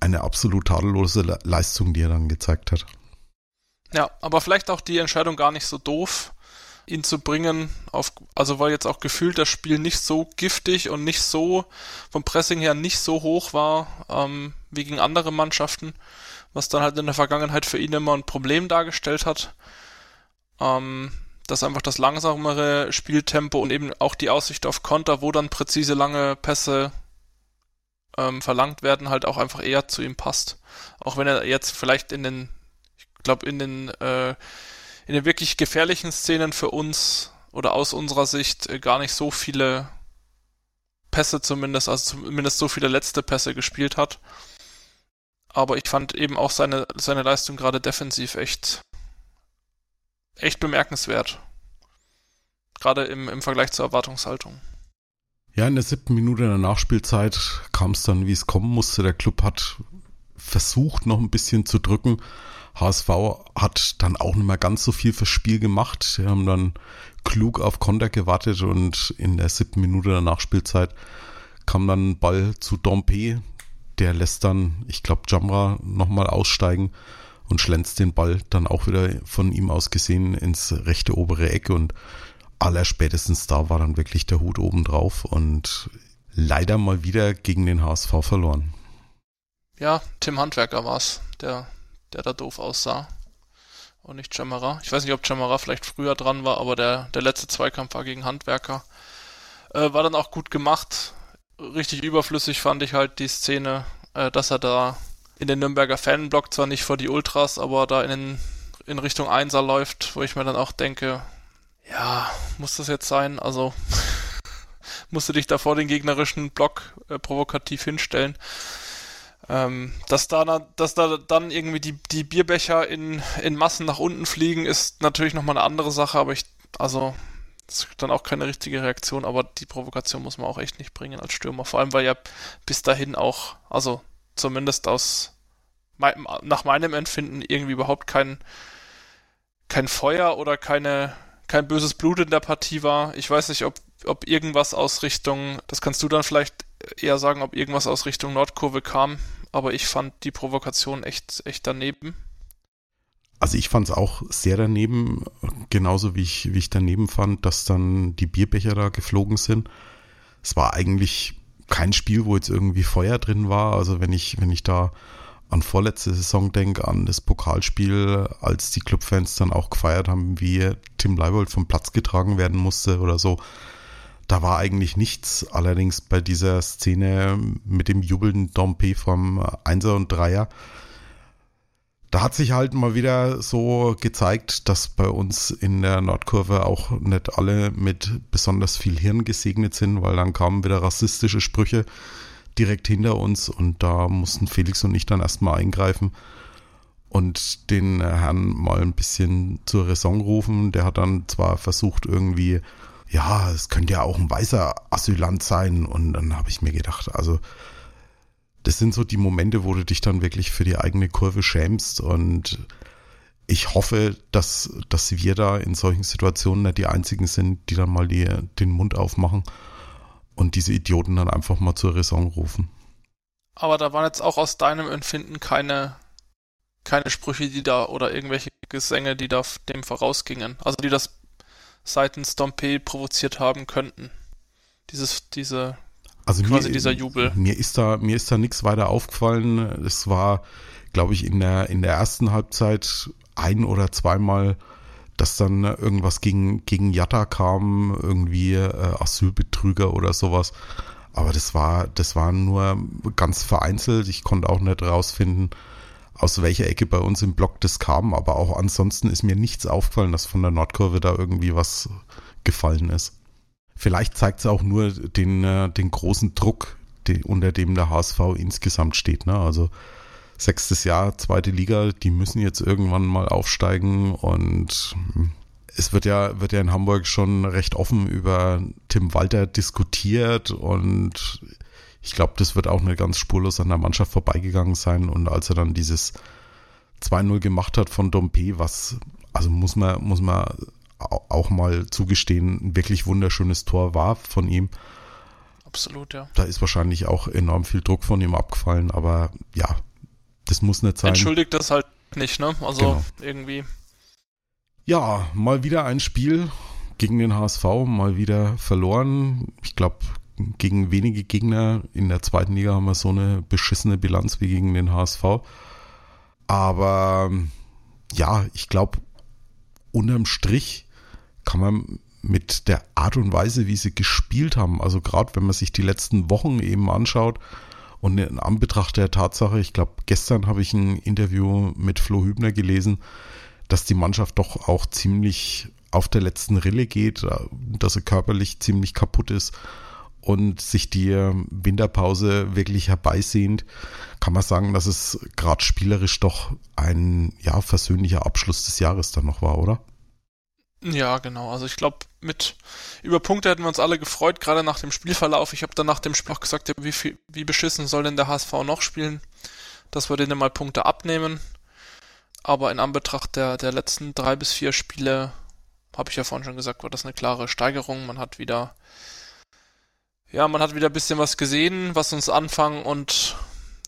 Speaker 2: eine absolut tadellose Leistung, die er dann gezeigt hat.
Speaker 3: Ja, aber vielleicht auch die Entscheidung gar nicht so doof, ihn zu bringen, auf, also weil jetzt auch gefühlt das Spiel nicht so giftig und nicht so vom Pressing her nicht so hoch war ähm, wie gegen andere Mannschaften, was dann halt in der Vergangenheit für ihn immer ein Problem dargestellt hat. Ähm, dass einfach das langsamere Spieltempo und eben auch die Aussicht auf Konter, wo dann präzise lange Pässe ähm, verlangt werden, halt auch einfach eher zu ihm passt. Auch wenn er jetzt vielleicht in den, ich glaube, in den äh, in den wirklich gefährlichen Szenen für uns oder aus unserer Sicht äh, gar nicht so viele Pässe zumindest, also zumindest so viele letzte Pässe gespielt hat. Aber ich fand eben auch seine, seine Leistung gerade defensiv echt, echt bemerkenswert. Gerade im, im Vergleich zur Erwartungshaltung.
Speaker 2: Ja, in der siebten Minute der Nachspielzeit kam es dann, wie es kommen musste. Der Club hat versucht, noch ein bisschen zu drücken, HSV hat dann auch nicht mehr ganz so viel fürs Spiel gemacht. Sie haben dann klug auf Konter gewartet und in der siebten Minute der Nachspielzeit kam dann Ball zu Dompe. Der lässt dann, ich glaube, Jamra nochmal aussteigen und schlänzt den Ball dann auch wieder von ihm aus gesehen ins rechte obere Eck und aller spätestens da war dann wirklich der Hut oben drauf und leider mal wieder gegen den HSV verloren.
Speaker 3: Ja, Tim Handwerker war's, der der da doof aussah. Und nicht Chamara. Ich weiß nicht, ob Chamara vielleicht früher dran war, aber der, der letzte Zweikampf war gegen Handwerker. Äh, war dann auch gut gemacht. Richtig überflüssig fand ich halt die Szene, äh, dass er da in den Nürnberger Fanblock zwar nicht vor die Ultras, aber da in, in Richtung Einser läuft, wo ich mir dann auch denke, ja, muss das jetzt sein? Also musst du dich da vor den gegnerischen Block äh, provokativ hinstellen. Ähm, dass, da, dass da dann irgendwie die, die Bierbecher in, in Massen nach unten fliegen, ist natürlich nochmal eine andere Sache, aber ich, also, das ist dann auch keine richtige Reaktion, aber die Provokation muss man auch echt nicht bringen als Stürmer. Vor allem, weil ja bis dahin auch, also zumindest aus, nach meinem Empfinden irgendwie überhaupt kein, kein Feuer oder keine, kein böses Blut in der Partie war. Ich weiß nicht, ob, ob irgendwas aus Richtung, das kannst du dann vielleicht eher sagen, ob irgendwas aus Richtung Nordkurve kam aber ich fand die Provokation echt, echt daneben.
Speaker 2: Also ich fand es auch sehr daneben, genauso wie ich, wie ich daneben fand, dass dann die Bierbecher da geflogen sind. Es war eigentlich kein Spiel, wo jetzt irgendwie Feuer drin war. Also wenn ich, wenn ich da an vorletzte Saison denke, an das Pokalspiel, als die Clubfans dann auch gefeiert haben, wie Tim Leibold vom Platz getragen werden musste oder so. Da war eigentlich nichts. Allerdings bei dieser Szene mit dem jubelnden Dompe vom Einser und Dreier, da hat sich halt mal wieder so gezeigt, dass bei uns in der Nordkurve auch nicht alle mit besonders viel Hirn gesegnet sind, weil dann kamen wieder rassistische Sprüche direkt hinter uns und da mussten Felix und ich dann erstmal eingreifen und den Herrn mal ein bisschen zur Raison rufen. Der hat dann zwar versucht irgendwie, ja, es könnte ja auch ein weißer Asylant sein und dann habe ich mir gedacht, also das sind so die Momente, wo du dich dann wirklich für die eigene Kurve schämst und ich hoffe, dass, dass wir da in solchen Situationen nicht die einzigen sind, die dann mal die, den Mund aufmachen und diese Idioten dann einfach mal zur Raison rufen.
Speaker 3: Aber da waren jetzt auch aus deinem Empfinden keine, keine Sprüche, die da oder irgendwelche Gesänge, die da dem vorausgingen. Also die das seitens Dompe provoziert haben könnten. Dieses, diese
Speaker 2: also quasi mir, dieser Jubel. Mir ist da, mir ist da nichts weiter aufgefallen. Es war, glaube ich, in der, in der ersten Halbzeit ein oder zweimal, dass dann irgendwas gegen, gegen Jatta kam, irgendwie äh, Asylbetrüger oder sowas. Aber das war, das war nur ganz vereinzelt. Ich konnte auch nicht rausfinden, aus welcher Ecke bei uns im Block das kam. Aber auch ansonsten ist mir nichts aufgefallen, dass von der Nordkurve da irgendwie was gefallen ist. Vielleicht zeigt es auch nur den, äh, den großen Druck, die, unter dem der HSV insgesamt steht. Ne? Also sechstes Jahr, zweite Liga, die müssen jetzt irgendwann mal aufsteigen und hm, es wird ja, wird ja in Hamburg schon recht offen über Tim Walter diskutiert und ich glaube, das wird auch nicht ganz spurlos an der Mannschaft vorbeigegangen sein. Und als er dann dieses 2-0 gemacht hat von Dompe, was, also muss man, muss man auch mal zugestehen, ein wirklich wunderschönes Tor war von ihm.
Speaker 3: Absolut, ja.
Speaker 2: Da ist wahrscheinlich auch enorm viel Druck von ihm abgefallen, aber ja, das muss nicht sein.
Speaker 3: Entschuldigt das halt nicht, ne? Also genau. irgendwie.
Speaker 2: Ja, mal wieder ein Spiel gegen den HSV, mal wieder verloren. Ich glaube, gegen wenige Gegner in der zweiten Liga haben wir so eine beschissene Bilanz wie gegen den HSV. Aber ja, ich glaube, unterm Strich kann man mit der Art und Weise, wie sie gespielt haben, also gerade wenn man sich die letzten Wochen eben anschaut und in Anbetracht der Tatsache, ich glaube, gestern habe ich ein Interview mit Flo Hübner gelesen, dass die Mannschaft doch auch ziemlich auf der letzten Rille geht, dass sie körperlich ziemlich kaputt ist und sich die Winterpause wirklich herbeisehnt, kann man sagen, dass es gerade spielerisch doch ein ja versöhnlicher Abschluss des Jahres dann noch war, oder?
Speaker 3: Ja, genau. Also ich glaube, mit über Punkte hätten wir uns alle gefreut, gerade nach dem Spielverlauf. Ich habe dann nach dem Spiel auch gesagt, wie, viel, wie beschissen soll denn der HSV noch spielen, dass wir denen mal Punkte abnehmen. Aber in Anbetracht der, der letzten drei bis vier Spiele, habe ich ja vorhin schon gesagt, war das eine klare Steigerung. Man hat wieder, ja, man hat wieder ein bisschen was gesehen, was uns Anfang und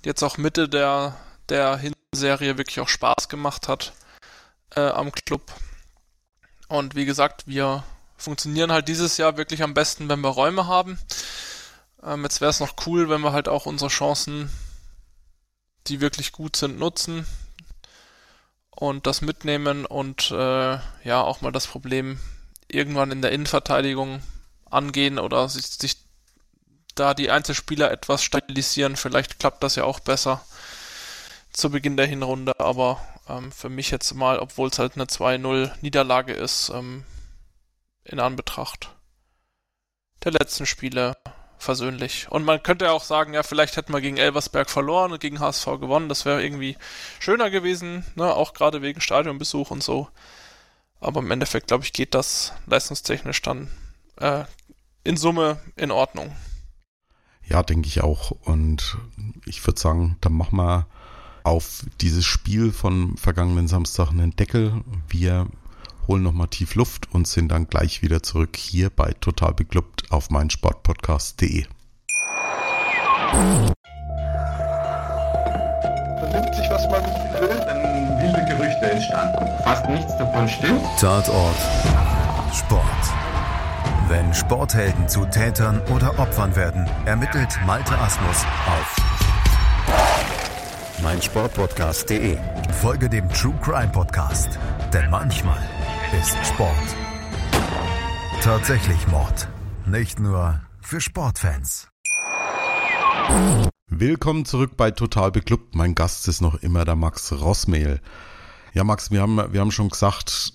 Speaker 3: jetzt auch Mitte der, der Hinserie wirklich auch Spaß gemacht hat äh, am Club. Und wie gesagt, wir funktionieren halt dieses Jahr wirklich am besten, wenn wir Räume haben. Ähm, jetzt wäre es noch cool, wenn wir halt auch unsere Chancen, die wirklich gut sind, nutzen und das mitnehmen und äh, ja auch mal das Problem irgendwann in der Innenverteidigung angehen oder sich, sich da die Einzelspieler etwas stabilisieren. Vielleicht klappt das ja auch besser zu Beginn der Hinrunde, aber ähm, für mich jetzt mal, obwohl es halt eine 2-0 Niederlage ist, ähm, in Anbetracht der letzten Spiele versöhnlich. Und man könnte ja auch sagen, ja, vielleicht hätten wir gegen Elversberg verloren und gegen HSV gewonnen. Das wäre irgendwie schöner gewesen, ne? auch gerade wegen Stadionbesuch und so. Aber im Endeffekt, glaube ich, geht das leistungstechnisch dann äh, in Summe in Ordnung.
Speaker 2: Ja, denke ich auch. Und ich würde sagen, dann machen wir auf dieses Spiel von vergangenen Samstag einen Deckel. Wir holen nochmal tief Luft und sind dann gleich wieder zurück hier bei Total Beklubbt auf meinsportpodcast.de.
Speaker 4: was man will, dann wilde Gerüchte entstanden. Fast nichts davon stimmt.
Speaker 1: Tatort Sport. Wenn Sporthelden zu Tätern oder Opfern werden, ermittelt Malte Asmus auf meinsportpodcast.de. Folge dem True Crime Podcast, denn manchmal ist Sport tatsächlich Mord. Nicht nur für Sportfans.
Speaker 2: Willkommen zurück bei Total Beklubbt. Mein Gast ist noch immer der Max Rossmehl. Ja, Max, wir haben, wir haben schon gesagt,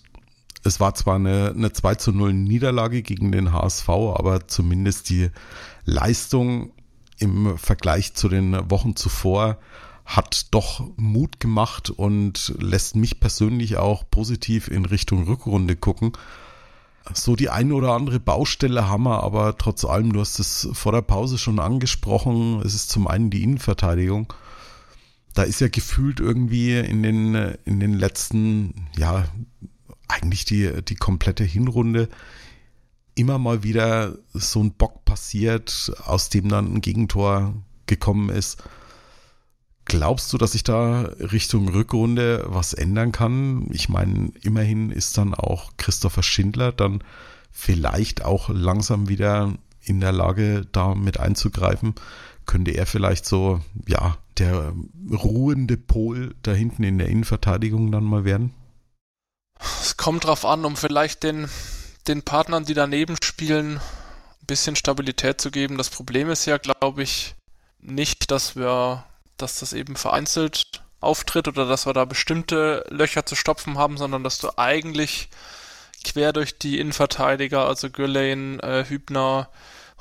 Speaker 2: es war zwar eine, eine 2 zu 0 Niederlage gegen den HSV, aber zumindest die Leistung im Vergleich zu den Wochen zuvor hat doch Mut gemacht und lässt mich persönlich auch positiv in Richtung Rückrunde gucken. So die eine oder andere Baustelle haben wir, aber trotz allem, du hast es vor der Pause schon angesprochen, es ist zum einen die Innenverteidigung. Da ist ja gefühlt irgendwie in den, in den letzten, ja, eigentlich die, die komplette Hinrunde immer mal wieder so ein Bock passiert, aus dem dann ein Gegentor gekommen ist. Glaubst du, dass sich da Richtung Rückrunde was ändern kann? Ich meine, immerhin ist dann auch Christopher Schindler dann vielleicht auch langsam wieder in der Lage, da mit einzugreifen. Könnte er vielleicht so, ja, der ruhende Pol da hinten in der Innenverteidigung dann mal werden?
Speaker 3: Es kommt drauf an, um vielleicht den, den Partnern, die daneben spielen, ein bisschen Stabilität zu geben. Das Problem ist ja, glaube ich, nicht, dass wir dass das eben vereinzelt auftritt oder dass wir da bestimmte Löcher zu stopfen haben, sondern dass du eigentlich quer durch die Innenverteidiger, also Gürlane, äh, Hübner,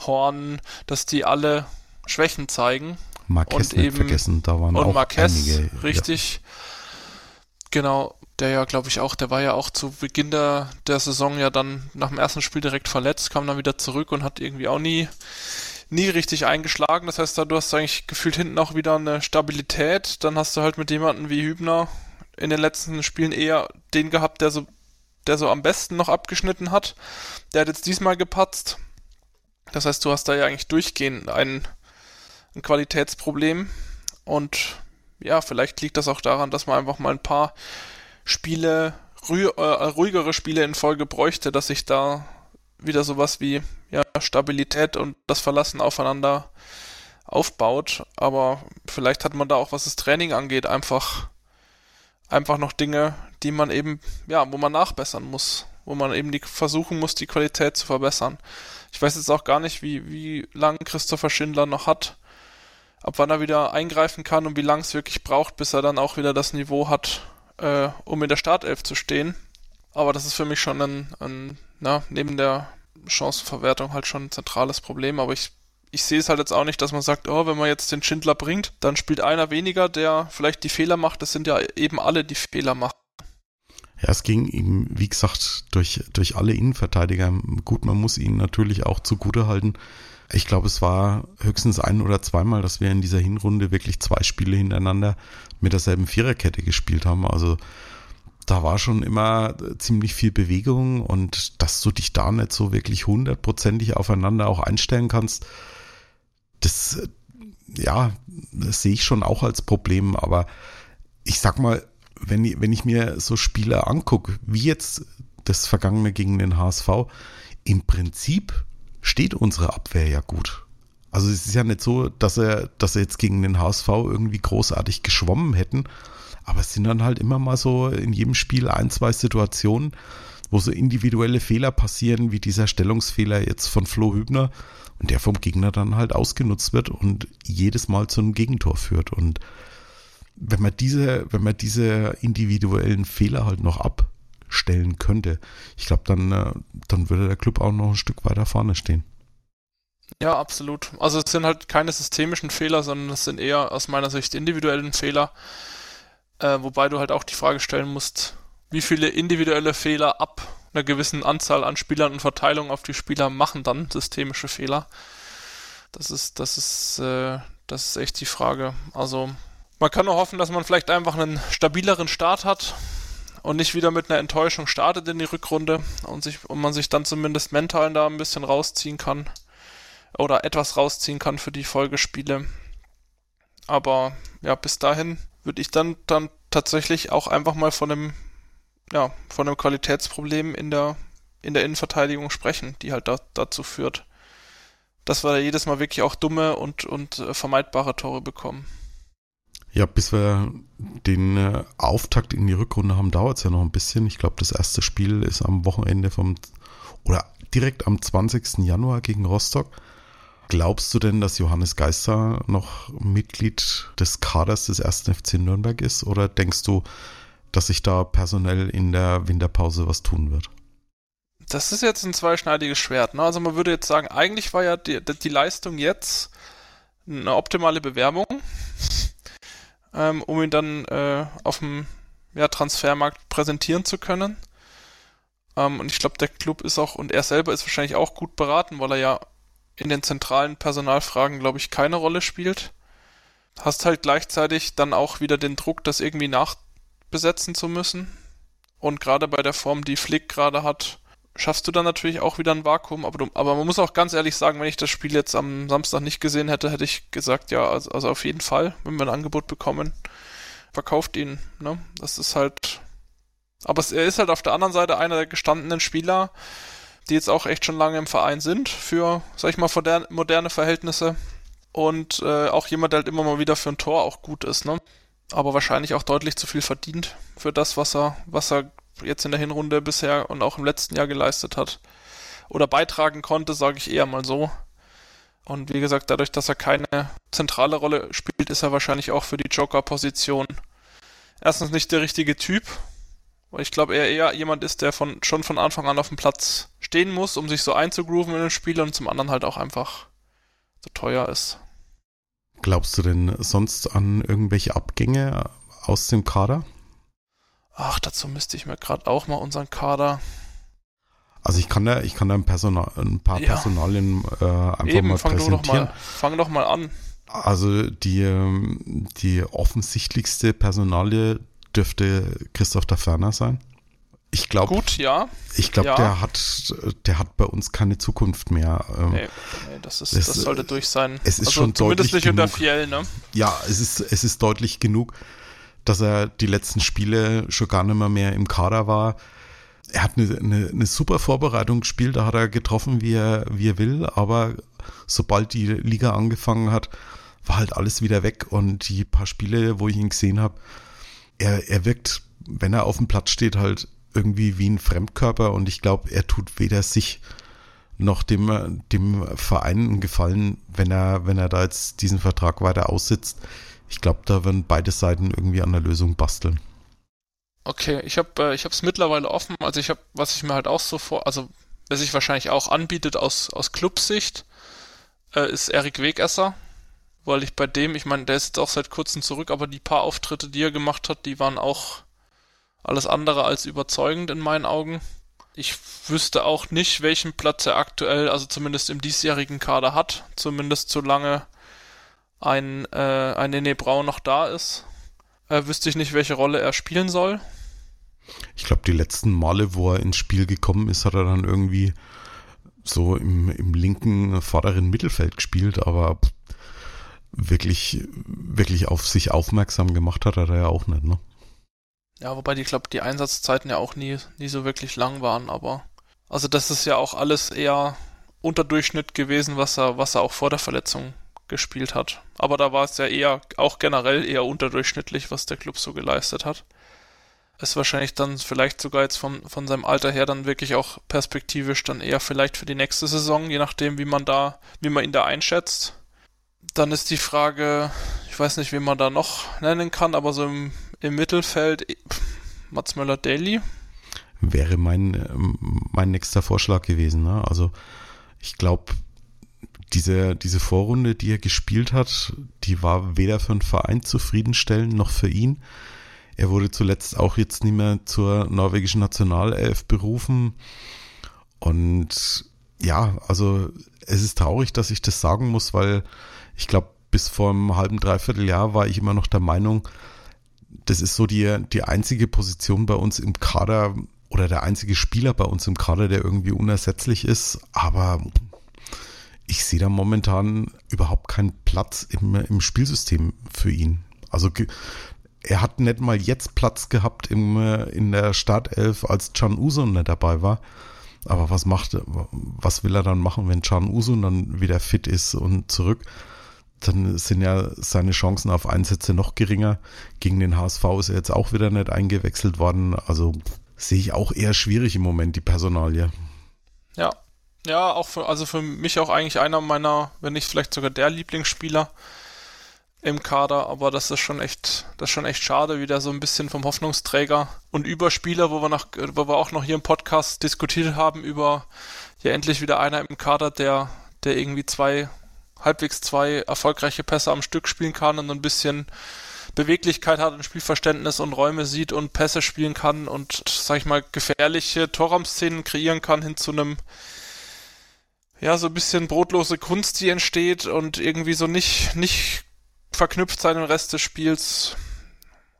Speaker 3: Horn, dass die alle Schwächen zeigen.
Speaker 2: Marquez und eben, vergessen, da waren
Speaker 3: und
Speaker 2: auch
Speaker 3: Marquez,
Speaker 2: einige.
Speaker 3: richtig. Ja. Genau, der ja, glaube ich, auch, der war ja auch zu Beginn der, der Saison ja dann nach dem ersten Spiel direkt verletzt, kam dann wieder zurück und hat irgendwie auch nie nie richtig eingeschlagen. Das heißt, du hast eigentlich gefühlt hinten auch wieder eine Stabilität. Dann hast du halt mit jemandem wie Hübner in den letzten Spielen eher den gehabt, der so, der so am besten noch abgeschnitten hat. Der hat jetzt diesmal gepatzt. Das heißt, du hast da ja eigentlich durchgehend ein, ein Qualitätsproblem. Und ja, vielleicht liegt das auch daran, dass man einfach mal ein paar Spiele, ruh, äh, ruhigere Spiele in Folge bräuchte, dass sich da wieder sowas wie ja, Stabilität und das Verlassen aufeinander aufbaut. Aber vielleicht hat man da auch, was das Training angeht, einfach, einfach noch Dinge, die man eben, ja, wo man nachbessern muss, wo man eben die versuchen muss, die Qualität zu verbessern. Ich weiß jetzt auch gar nicht, wie, wie lang Christopher Schindler noch hat, ab wann er wieder eingreifen kann und wie lang es wirklich braucht, bis er dann auch wieder das Niveau hat, äh, um in der Startelf zu stehen. Aber das ist für mich schon ein, ein na, neben der Chancenverwertung halt schon ein zentrales Problem. Aber ich, ich sehe es halt jetzt auch nicht, dass man sagt, oh, wenn man jetzt den Schindler bringt, dann spielt einer weniger, der vielleicht die Fehler macht. Das sind ja eben alle, die Fehler machen.
Speaker 2: Ja, es ging ihm, wie gesagt, durch, durch alle Innenverteidiger. Gut, man muss ihn natürlich auch zugute halten. Ich glaube, es war höchstens ein oder zweimal, dass wir in dieser Hinrunde wirklich zwei Spiele hintereinander mit derselben Viererkette gespielt haben. Also da war schon immer ziemlich viel Bewegung und dass du dich da nicht so wirklich hundertprozentig aufeinander auch einstellen kannst, das, ja, das sehe ich schon auch als Problem, aber ich sag mal, wenn, wenn ich mir so Spiele angucke, wie jetzt das Vergangene gegen den HSV, im Prinzip steht unsere Abwehr ja gut. Also es ist ja nicht so, dass er, dass er jetzt gegen den HSV irgendwie großartig geschwommen hätten, aber es sind dann halt immer mal so in jedem Spiel ein, zwei Situationen, wo so individuelle Fehler passieren, wie dieser Stellungsfehler jetzt von Flo Hübner und der vom Gegner dann halt ausgenutzt wird und jedes Mal zu einem Gegentor führt. Und wenn man diese, wenn man diese individuellen Fehler halt noch abstellen könnte, ich glaube, dann, äh, dann würde der Club auch noch ein Stück weiter vorne stehen.
Speaker 3: Ja, absolut. Also es sind halt keine systemischen Fehler, sondern es sind eher aus meiner Sicht individuellen Fehler. Äh, wobei du halt auch die Frage stellen musst, wie viele individuelle Fehler ab einer gewissen Anzahl an Spielern und Verteilung auf die Spieler machen dann systemische Fehler. Das ist, das ist, äh, das ist echt die Frage. Also man kann nur hoffen, dass man vielleicht einfach einen stabileren Start hat und nicht wieder mit einer Enttäuschung startet in die Rückrunde und sich und man sich dann zumindest mental da ein bisschen rausziehen kann oder etwas rausziehen kann für die Folgespiele. Aber ja, bis dahin würde ich dann, dann tatsächlich auch einfach mal von einem, ja, von einem Qualitätsproblem in der, in der Innenverteidigung sprechen, die halt da, dazu führt, dass wir da jedes Mal wirklich auch dumme und, und äh, vermeidbare Tore bekommen.
Speaker 2: Ja, bis wir den äh, Auftakt in die Rückrunde haben, dauert es ja noch ein bisschen. Ich glaube, das erste Spiel ist am Wochenende vom oder direkt am 20. Januar gegen Rostock. Glaubst du denn, dass Johannes Geister noch Mitglied des Kaders des ersten FC Nürnberg ist? Oder denkst du, dass sich da personell in der Winterpause was tun wird?
Speaker 3: Das ist jetzt ein zweischneidiges Schwert. Ne? Also man würde jetzt sagen, eigentlich war ja die, die Leistung jetzt eine optimale Bewerbung ähm, um ihn dann äh, auf dem ja, Transfermarkt präsentieren zu können. Ähm, und ich glaube, der Club ist auch, und er selber ist wahrscheinlich auch gut beraten, weil er ja in den zentralen Personalfragen, glaube ich, keine Rolle spielt. Hast halt gleichzeitig dann auch wieder den Druck, das irgendwie nachbesetzen zu müssen. Und gerade bei der Form, die Flick gerade hat, schaffst du dann natürlich auch wieder ein Vakuum. Aber, du, aber man muss auch ganz ehrlich sagen, wenn ich das Spiel jetzt am Samstag nicht gesehen hätte, hätte ich gesagt, ja, also, also auf jeden Fall, wenn wir ein Angebot bekommen, verkauft ihn. Ne? Das ist halt. Aber es, er ist halt auf der anderen Seite einer der gestandenen Spieler, die jetzt auch echt schon lange im Verein sind, für, sag ich mal, moderne, moderne Verhältnisse. Und äh, auch jemand, der halt immer mal wieder für ein Tor auch gut ist, ne? Aber wahrscheinlich auch deutlich zu viel verdient für das, was er, was er jetzt in der Hinrunde bisher und auch im letzten Jahr geleistet hat oder beitragen konnte, sage ich eher mal so. Und wie gesagt, dadurch, dass er keine zentrale Rolle spielt, ist er wahrscheinlich auch für die Joker-Position erstens nicht der richtige Typ, weil ich glaube, er eher jemand ist, der von, schon von Anfang an auf dem Platz stehen muss, um sich so einzugrooven in den Spiel und zum anderen halt auch einfach so teuer ist.
Speaker 2: Glaubst du denn sonst an irgendwelche Abgänge aus dem Kader?
Speaker 3: Ach, dazu müsste ich mir gerade auch mal unseren Kader.
Speaker 2: Also ich kann da, ich kann da ein, Personal, ein paar ja. Personalien äh, einfach Eben, mal fang präsentieren.
Speaker 3: Doch mal, fang doch mal an.
Speaker 2: Also die, ähm, die offensichtlichste Personalie dürfte Christoph der Ferner sein. Ich glaube,
Speaker 3: gut, ja.
Speaker 2: Ich glaube, ja. der hat, der hat bei uns keine Zukunft mehr.
Speaker 3: Ähm, nee, nee das ist, das, das sollte durch sein.
Speaker 2: Es ist also schon deutlich
Speaker 3: nicht
Speaker 2: genug.
Speaker 3: unter Fiel, ne?
Speaker 2: Ja, es ist, es ist deutlich genug dass er die letzten Spiele schon gar nicht mehr, mehr im Kader war. Er hat eine, eine, eine super Vorbereitung gespielt, da hat er getroffen, wie er, wie er will, aber sobald die Liga angefangen hat, war halt alles wieder weg und die paar Spiele, wo ich ihn gesehen habe, er, er wirkt, wenn er auf dem Platz steht, halt irgendwie wie ein Fremdkörper und ich glaube, er tut weder sich noch dem, dem Verein einen Gefallen, wenn er, wenn er da jetzt diesen Vertrag weiter aussitzt ich glaube, da werden beide Seiten irgendwie an der Lösung basteln.
Speaker 3: Okay, ich habe äh, es mittlerweile offen. Also ich habe, was ich mir halt auch so vor, also was sich wahrscheinlich auch anbietet aus aus Clubsicht, äh, ist Erik Wegesser, weil ich bei dem, ich meine, der ist jetzt auch seit kurzem zurück, aber die paar Auftritte, die er gemacht hat, die waren auch alles andere als überzeugend in meinen Augen. Ich wüsste auch nicht, welchen Platz er aktuell, also zumindest im diesjährigen Kader hat, zumindest solange ein, äh, ein Nene Braun noch da ist, äh, wüsste ich nicht, welche Rolle er spielen soll.
Speaker 2: Ich glaube, die letzten Male, wo er ins Spiel gekommen ist, hat er dann irgendwie so im, im linken vorderen Mittelfeld gespielt, aber wirklich, wirklich auf sich aufmerksam gemacht hat er da ja auch nicht, ne?
Speaker 3: Ja, wobei ich glaube, die Einsatzzeiten ja auch nie, nie so wirklich lang waren, aber also das ist ja auch alles eher Unterdurchschnitt gewesen, was er, was er auch vor der Verletzung gespielt hat. Aber da war es ja eher, auch generell eher unterdurchschnittlich, was der Club so geleistet hat. Ist wahrscheinlich dann vielleicht sogar jetzt von, von seinem Alter her dann wirklich auch perspektivisch dann eher vielleicht für die nächste Saison, je nachdem, wie man da, wie man ihn da einschätzt. Dann ist die Frage, ich weiß nicht, wie man da noch nennen kann, aber so im, im Mittelfeld Mats Möller-Daly.
Speaker 2: Wäre mein, mein nächster Vorschlag gewesen. Ne? Also ich glaube, diese, diese Vorrunde, die er gespielt hat, die war weder für den Verein zufriedenstellend noch für ihn. Er wurde zuletzt auch jetzt nicht mehr zur norwegischen Nationalelf berufen. Und ja, also es ist traurig, dass ich das sagen muss, weil ich glaube, bis vor einem halben, dreiviertel Jahr war ich immer noch der Meinung, das ist so die, die einzige Position bei uns im Kader oder der einzige Spieler bei uns im Kader, der irgendwie unersetzlich ist. Aber ich sehe da momentan überhaupt keinen Platz im, im Spielsystem für ihn. Also er hat nicht mal jetzt Platz gehabt im, äh, in der Startelf, als Can Usun nicht dabei war. Aber was macht, was will er dann machen, wenn Can Usun dann wieder fit ist und zurück? Dann sind ja seine Chancen auf Einsätze noch geringer. Gegen den HSV ist er jetzt auch wieder nicht eingewechselt worden. Also sehe ich auch eher schwierig im Moment, die Personalie.
Speaker 3: Ja. Ja, auch für, also für mich auch eigentlich einer meiner, wenn nicht vielleicht sogar der Lieblingsspieler im Kader, aber das ist schon echt, das ist schon echt schade, wie der so ein bisschen vom Hoffnungsträger und Überspieler, wo wir noch, wo wir auch noch hier im Podcast diskutiert haben über ja endlich wieder einer im Kader, der, der irgendwie zwei, halbwegs zwei erfolgreiche Pässe am Stück spielen kann und ein bisschen Beweglichkeit hat und Spielverständnis und Räume sieht und Pässe spielen kann und, sag ich mal, gefährliche Torraumszenen kreieren kann hin zu einem ja, so ein bisschen brotlose Kunst, die entsteht und irgendwie so nicht, nicht verknüpft sein im Rest des Spiels.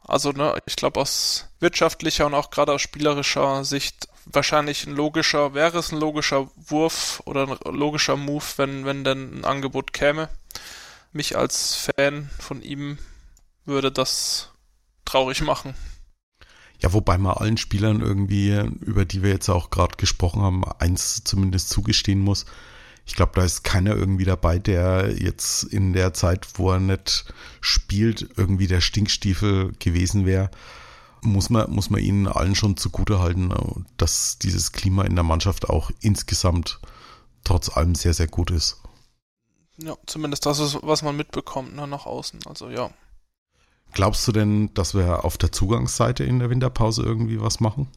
Speaker 3: Also, ne, ich glaube, aus wirtschaftlicher und auch gerade aus spielerischer Sicht wahrscheinlich ein logischer, wäre es ein logischer Wurf oder ein logischer Move, wenn, wenn denn ein Angebot käme. Mich als Fan von ihm würde das traurig machen.
Speaker 2: Ja, wobei man allen Spielern irgendwie, über die wir jetzt auch gerade gesprochen haben, eins zumindest zugestehen muss ich glaube, da ist keiner irgendwie dabei, der jetzt in der Zeit, wo er nicht spielt, irgendwie der Stinkstiefel gewesen wäre. Muss man, muss man ihnen allen schon zugute halten, dass dieses Klima in der Mannschaft auch insgesamt trotz allem sehr, sehr gut ist.
Speaker 3: Ja, zumindest das ist, was man mitbekommt, ne, nach außen. Also ja.
Speaker 2: Glaubst du denn, dass wir auf der Zugangsseite in der Winterpause irgendwie was machen?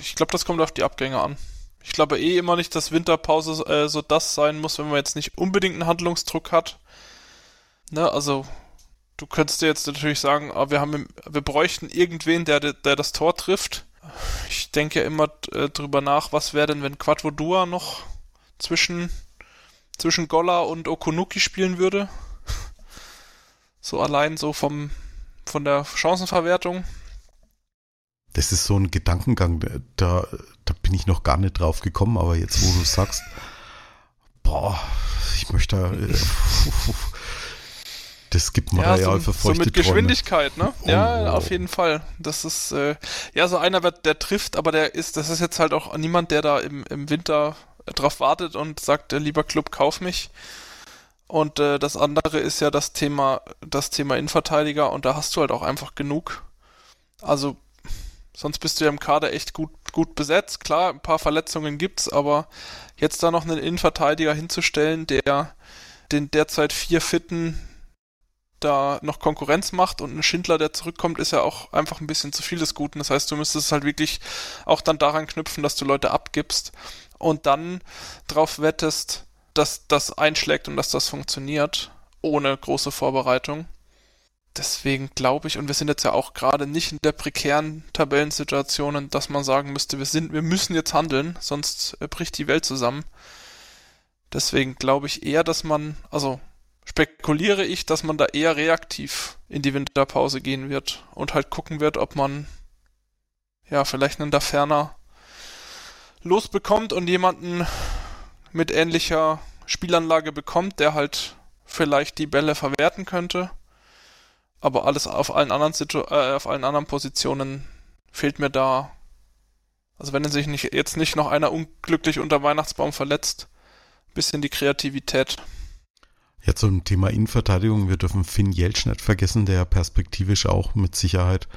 Speaker 3: Ich glaube, das kommt auf die Abgänge an. Ich glaube eh immer nicht, dass Winterpause äh, so das sein muss, wenn man jetzt nicht unbedingt einen Handlungsdruck hat. Ne, also du könntest dir jetzt natürlich sagen, ah, wir haben, wir bräuchten irgendwen, der, der das Tor trifft. Ich denke immer äh, drüber nach, was wäre denn, wenn Quadvodua noch zwischen, zwischen Golla und Okunuki spielen würde. So allein so vom, von der Chancenverwertung.
Speaker 2: Das ist so ein Gedankengang, da, da bin ich noch gar nicht drauf gekommen, aber jetzt, wo du sagst, boah, ich möchte äh, das gibt Material ja, so, für feuchte
Speaker 3: So mit Geschwindigkeit, ne? Oh, ja, wow. auf jeden Fall. Das ist, äh, ja, so einer wird, der trifft, aber der ist, das ist jetzt halt auch niemand, der da im, im Winter drauf wartet und sagt, äh, lieber Club, kauf mich. Und äh, das andere ist ja das Thema, das Thema Innenverteidiger und da hast du halt auch einfach genug. Also Sonst bist du ja im Kader echt gut, gut besetzt. Klar, ein paar Verletzungen gibt's, aber jetzt da noch einen Innenverteidiger hinzustellen, der den derzeit vier Fitten da noch Konkurrenz macht und ein Schindler, der zurückkommt, ist ja auch einfach ein bisschen zu viel des Guten. Das heißt, du müsstest halt wirklich auch dann daran knüpfen, dass du Leute abgibst und dann drauf wettest, dass das einschlägt und dass das funktioniert, ohne große Vorbereitung deswegen glaube ich, und wir sind jetzt ja auch gerade nicht in der prekären Tabellensituation, dass man sagen müsste, wir sind, wir müssen jetzt handeln, sonst äh, bricht die Welt zusammen. Deswegen glaube ich eher, dass man, also spekuliere ich, dass man da eher reaktiv in die Winterpause gehen wird und halt gucken wird, ob man ja vielleicht einen da ferner losbekommt und jemanden mit ähnlicher Spielanlage bekommt, der halt vielleicht die Bälle verwerten könnte aber alles auf allen anderen Situ äh, auf allen anderen Positionen fehlt mir da. Also wenn sich nicht jetzt nicht noch einer unglücklich unter Weihnachtsbaum verletzt, bisschen die Kreativität.
Speaker 2: Ja, zum Thema Innenverteidigung, wir dürfen Finn Jeltsch nicht vergessen, der perspektivisch auch mit Sicherheit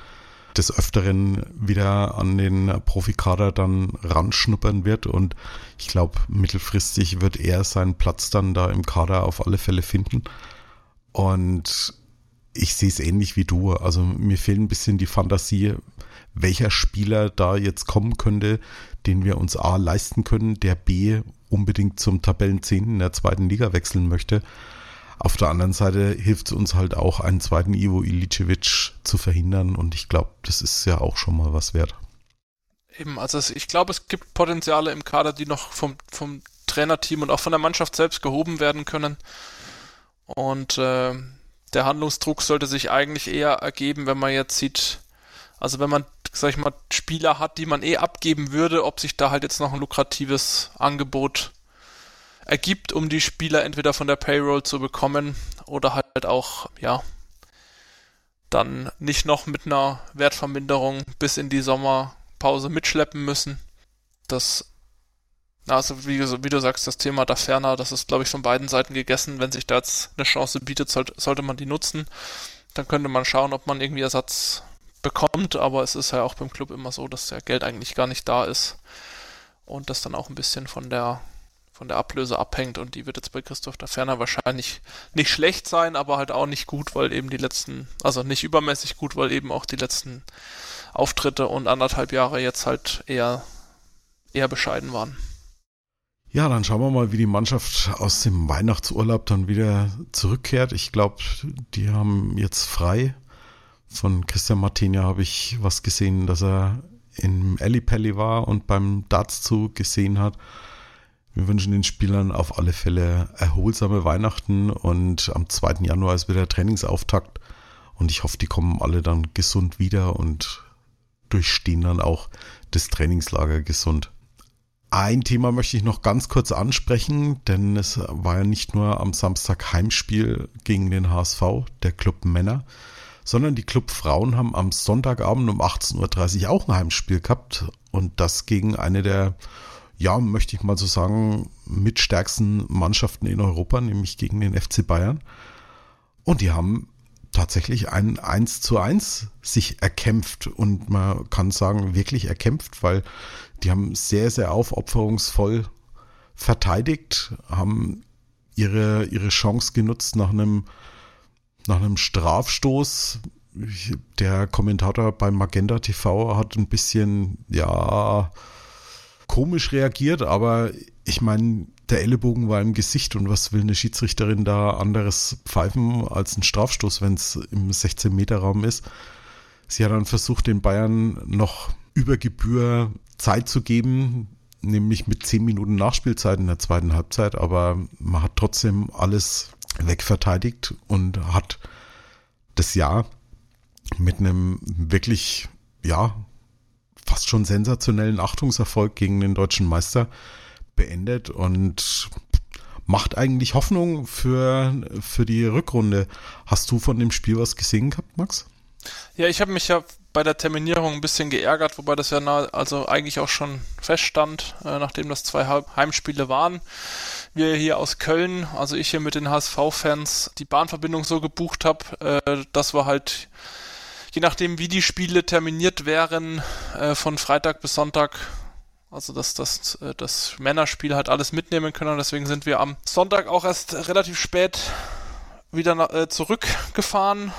Speaker 2: des Öfteren wieder an den Profikader dann ranschnuppern wird und ich glaube, mittelfristig wird er seinen Platz dann da im Kader auf alle Fälle finden. Und ich sehe es ähnlich wie du. Also mir fehlt ein bisschen die Fantasie, welcher Spieler da jetzt kommen könnte, den wir uns A leisten können, der B unbedingt zum Tabellenzehnten der zweiten Liga wechseln möchte. Auf der anderen Seite hilft es uns halt auch, einen zweiten Ivo Ilicevic zu verhindern und ich glaube, das ist ja auch schon mal was wert.
Speaker 3: Eben, also ich glaube, es gibt Potenziale im Kader, die noch vom, vom Trainerteam und auch von der Mannschaft selbst gehoben werden können. Und äh, der Handlungsdruck sollte sich eigentlich eher ergeben, wenn man jetzt sieht, also wenn man, sag ich mal, Spieler hat, die man eh abgeben würde, ob sich da halt jetzt noch ein lukratives Angebot ergibt, um die Spieler entweder von der Payroll zu bekommen oder halt auch, ja, dann nicht noch mit einer Wertverminderung bis in die Sommerpause mitschleppen müssen. Das, also wie, wie du sagst, das Thema da ferner, das ist, glaube ich, von beiden Seiten gegessen. Wenn sich da jetzt eine Chance bietet, sollte, man die nutzen. Dann könnte man schauen, ob man irgendwie Ersatz bekommt, aber es ist ja auch beim Club immer so, dass der Geld eigentlich gar nicht da ist und das dann auch ein bisschen von der von der Ablöse abhängt und die wird jetzt bei Christoph da Ferner wahrscheinlich nicht schlecht sein, aber halt auch nicht gut, weil eben die letzten, also nicht übermäßig gut, weil eben auch die letzten Auftritte und anderthalb Jahre jetzt halt eher eher bescheiden waren.
Speaker 2: Ja, dann schauen wir mal, wie die Mannschaft aus dem Weihnachtsurlaub dann wieder zurückkehrt. Ich glaube, die haben jetzt frei. Von Christian Martinia habe ich was gesehen, dass er im Ellipelli war und beim Darts zu gesehen hat. Wir wünschen den Spielern auf alle Fälle erholsame Weihnachten und am 2. Januar ist wieder Trainingsauftakt und ich hoffe, die kommen alle dann gesund wieder und durchstehen dann auch das Trainingslager gesund. Ein Thema möchte ich noch ganz kurz ansprechen, denn es war ja nicht nur am Samstag Heimspiel gegen den HSV, der Club Männer, sondern die Club Frauen haben am Sonntagabend um 18.30 Uhr auch ein Heimspiel gehabt und das gegen eine der, ja, möchte ich mal so sagen, mitstärksten Mannschaften in Europa, nämlich gegen den FC Bayern. Und die haben tatsächlich ein 1 zu 1 sich erkämpft und man kann sagen, wirklich erkämpft, weil die haben sehr, sehr aufopferungsvoll verteidigt, haben ihre, ihre Chance genutzt nach einem nach einem Strafstoß. Der Kommentator beim Magenta TV hat ein bisschen, ja, komisch reagiert, aber ich meine, der Ellenbogen war im Gesicht und was will eine Schiedsrichterin da anderes pfeifen als ein Strafstoß, wenn es im 16-Meter-Raum ist? Sie hat dann versucht, den Bayern noch über Gebühr Zeit zu geben, nämlich mit 10 Minuten Nachspielzeit in der zweiten Halbzeit, aber man hat trotzdem alles wegverteidigt und hat das Jahr mit einem wirklich, ja, fast schon sensationellen Achtungserfolg gegen den deutschen Meister beendet und macht eigentlich Hoffnung für, für die Rückrunde. Hast du von dem Spiel was gesehen gehabt, Max?
Speaker 3: Ja, ich habe mich ja bei der Terminierung ein bisschen geärgert, wobei das ja na, also eigentlich auch schon feststand, äh, nachdem das zwei Heimspiele waren. Wir hier aus Köln, also ich hier mit den HSV-Fans, die Bahnverbindung so gebucht habe, äh, dass wir halt, je nachdem wie die Spiele terminiert wären, äh, von Freitag bis Sonntag also dass das, äh, das Männerspiel halt alles mitnehmen können. Deswegen sind wir am Sonntag auch erst relativ spät wieder äh, zurückgefahren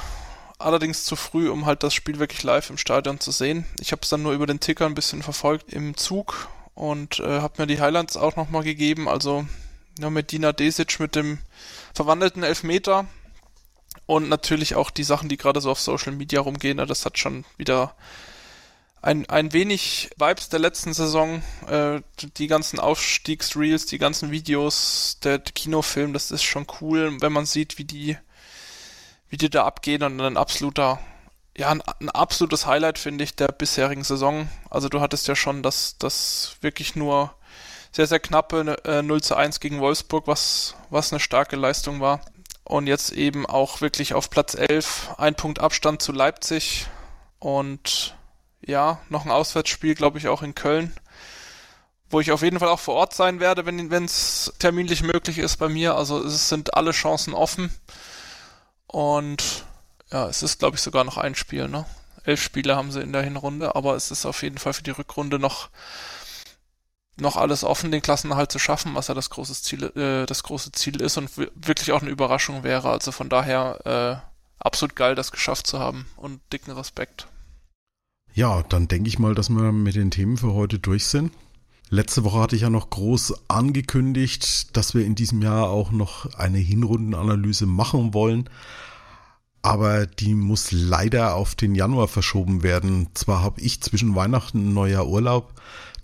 Speaker 3: allerdings zu früh, um halt das Spiel wirklich live im Stadion zu sehen. Ich habe es dann nur über den Ticker ein bisschen verfolgt im Zug und äh, habe mir die Highlights auch nochmal gegeben. Also ja, mit Dina Desic mit dem verwandelten Elfmeter und natürlich auch die Sachen, die gerade so auf Social Media rumgehen. Das hat schon wieder ein, ein wenig Vibes der letzten Saison. Äh, die ganzen Aufstiegsreels, die ganzen Videos, der Kinofilm, das ist schon cool, wenn man sieht, wie die wie die da abgehen und ein absoluter, ja, ein, ein absolutes Highlight, finde ich, der bisherigen Saison. Also du hattest ja schon das, das wirklich nur sehr, sehr knappe äh, 0 zu 1 gegen Wolfsburg, was, was eine starke Leistung war. Und jetzt eben auch wirklich auf Platz 11, ein Punkt Abstand zu Leipzig und ja, noch ein Auswärtsspiel, glaube ich, auch in Köln, wo ich auf jeden Fall auch vor Ort sein werde, wenn es terminlich möglich ist bei mir. Also es sind alle Chancen offen. Und ja, es ist, glaube ich, sogar noch ein Spiel, ne? Elf Spiele haben sie in der Hinrunde, aber es ist auf jeden Fall für die Rückrunde noch, noch alles offen, den Klassenerhalt zu schaffen, was ja das große Ziel, äh, das große Ziel ist und wirklich auch eine Überraschung wäre. Also von daher äh, absolut geil, das geschafft zu haben und dicken Respekt.
Speaker 2: Ja, dann denke ich mal, dass wir mit den Themen für heute durch sind. Letzte Woche hatte ich ja noch groß angekündigt, dass wir in diesem Jahr auch noch eine Hinrundenanalyse machen wollen aber die muss leider auf den Januar verschoben werden. Zwar habe ich zwischen Weihnachten und Neujahr Urlaub,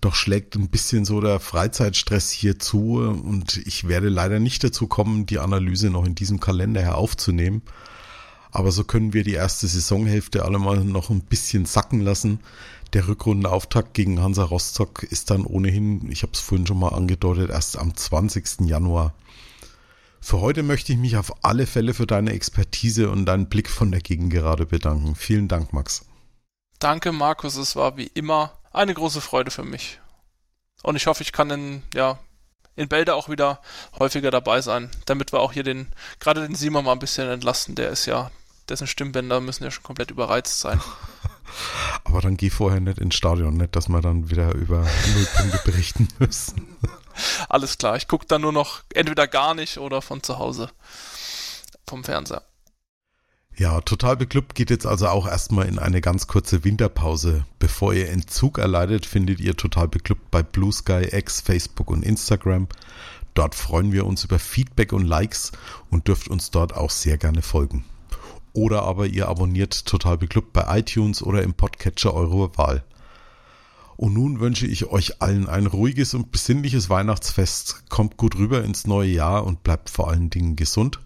Speaker 2: doch schlägt ein bisschen so der Freizeitstress hier zu und ich werde leider nicht dazu kommen, die Analyse noch in diesem Kalender her aufzunehmen. Aber so können wir die erste Saisonhälfte allemal noch ein bisschen sacken lassen. Der Rückrundenauftakt gegen Hansa Rostock ist dann ohnehin, ich habe es vorhin schon mal angedeutet, erst am 20. Januar. Für heute möchte ich mich auf alle Fälle für deine Expertise und deinen Blick von der Gegengerade bedanken. Vielen Dank, Max.
Speaker 3: Danke, Markus. Es war wie immer eine große Freude für mich. Und ich hoffe, ich kann in, ja, in Bälde auch wieder häufiger dabei sein, damit wir auch hier den, gerade den Simon mal ein bisschen entlasten. Der ist ja, dessen Stimmbänder müssen ja schon komplett überreizt sein.
Speaker 2: Aber dann geh vorher nicht ins Stadion, nicht, dass wir dann wieder über Nullpunkte berichten müssen.
Speaker 3: Alles klar, ich gucke dann nur noch entweder gar nicht oder von zu Hause vom Fernseher.
Speaker 2: Ja, total beklubbt geht jetzt also auch erstmal in eine ganz kurze Winterpause. Bevor ihr Entzug erleidet, findet ihr total beklubbt bei Blue Sky, X, Facebook und Instagram. Dort freuen wir uns über Feedback und Likes und dürft uns dort auch sehr gerne folgen. Oder aber ihr abonniert total beklubbt bei iTunes oder im Podcatcher eurer Wahl. Und nun wünsche ich euch allen ein ruhiges und besinnliches Weihnachtsfest. Kommt gut rüber ins neue Jahr und bleibt vor allen Dingen gesund.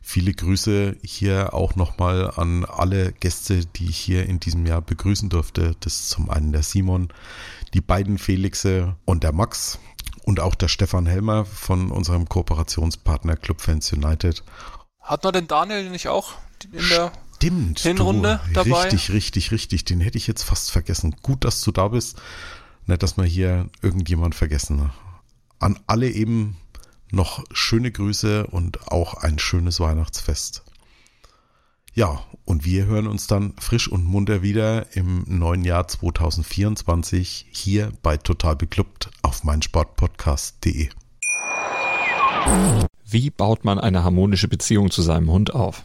Speaker 2: Viele Grüße hier auch nochmal an alle Gäste, die ich hier in diesem Jahr begrüßen durfte. Das ist zum einen der Simon, die beiden Felixe und der Max und auch der Stefan Helmer von unserem Kooperationspartner Club Fans United.
Speaker 3: Hat man den Daniel nicht auch in der
Speaker 2: Stimmt,
Speaker 3: Hinrunde
Speaker 2: du,
Speaker 3: dabei?
Speaker 2: Richtig, richtig, richtig. Den hätte ich jetzt fast vergessen. Gut, dass du da bist. Nicht, dass wir hier irgendjemand vergessen. An alle eben noch schöne Grüße und auch ein schönes Weihnachtsfest. Ja, und wir hören uns dann frisch und munter wieder im neuen Jahr 2024 hier bei Total Beklubbt auf meinsportpodcast.de.
Speaker 5: Wie baut man eine harmonische Beziehung zu seinem Hund auf?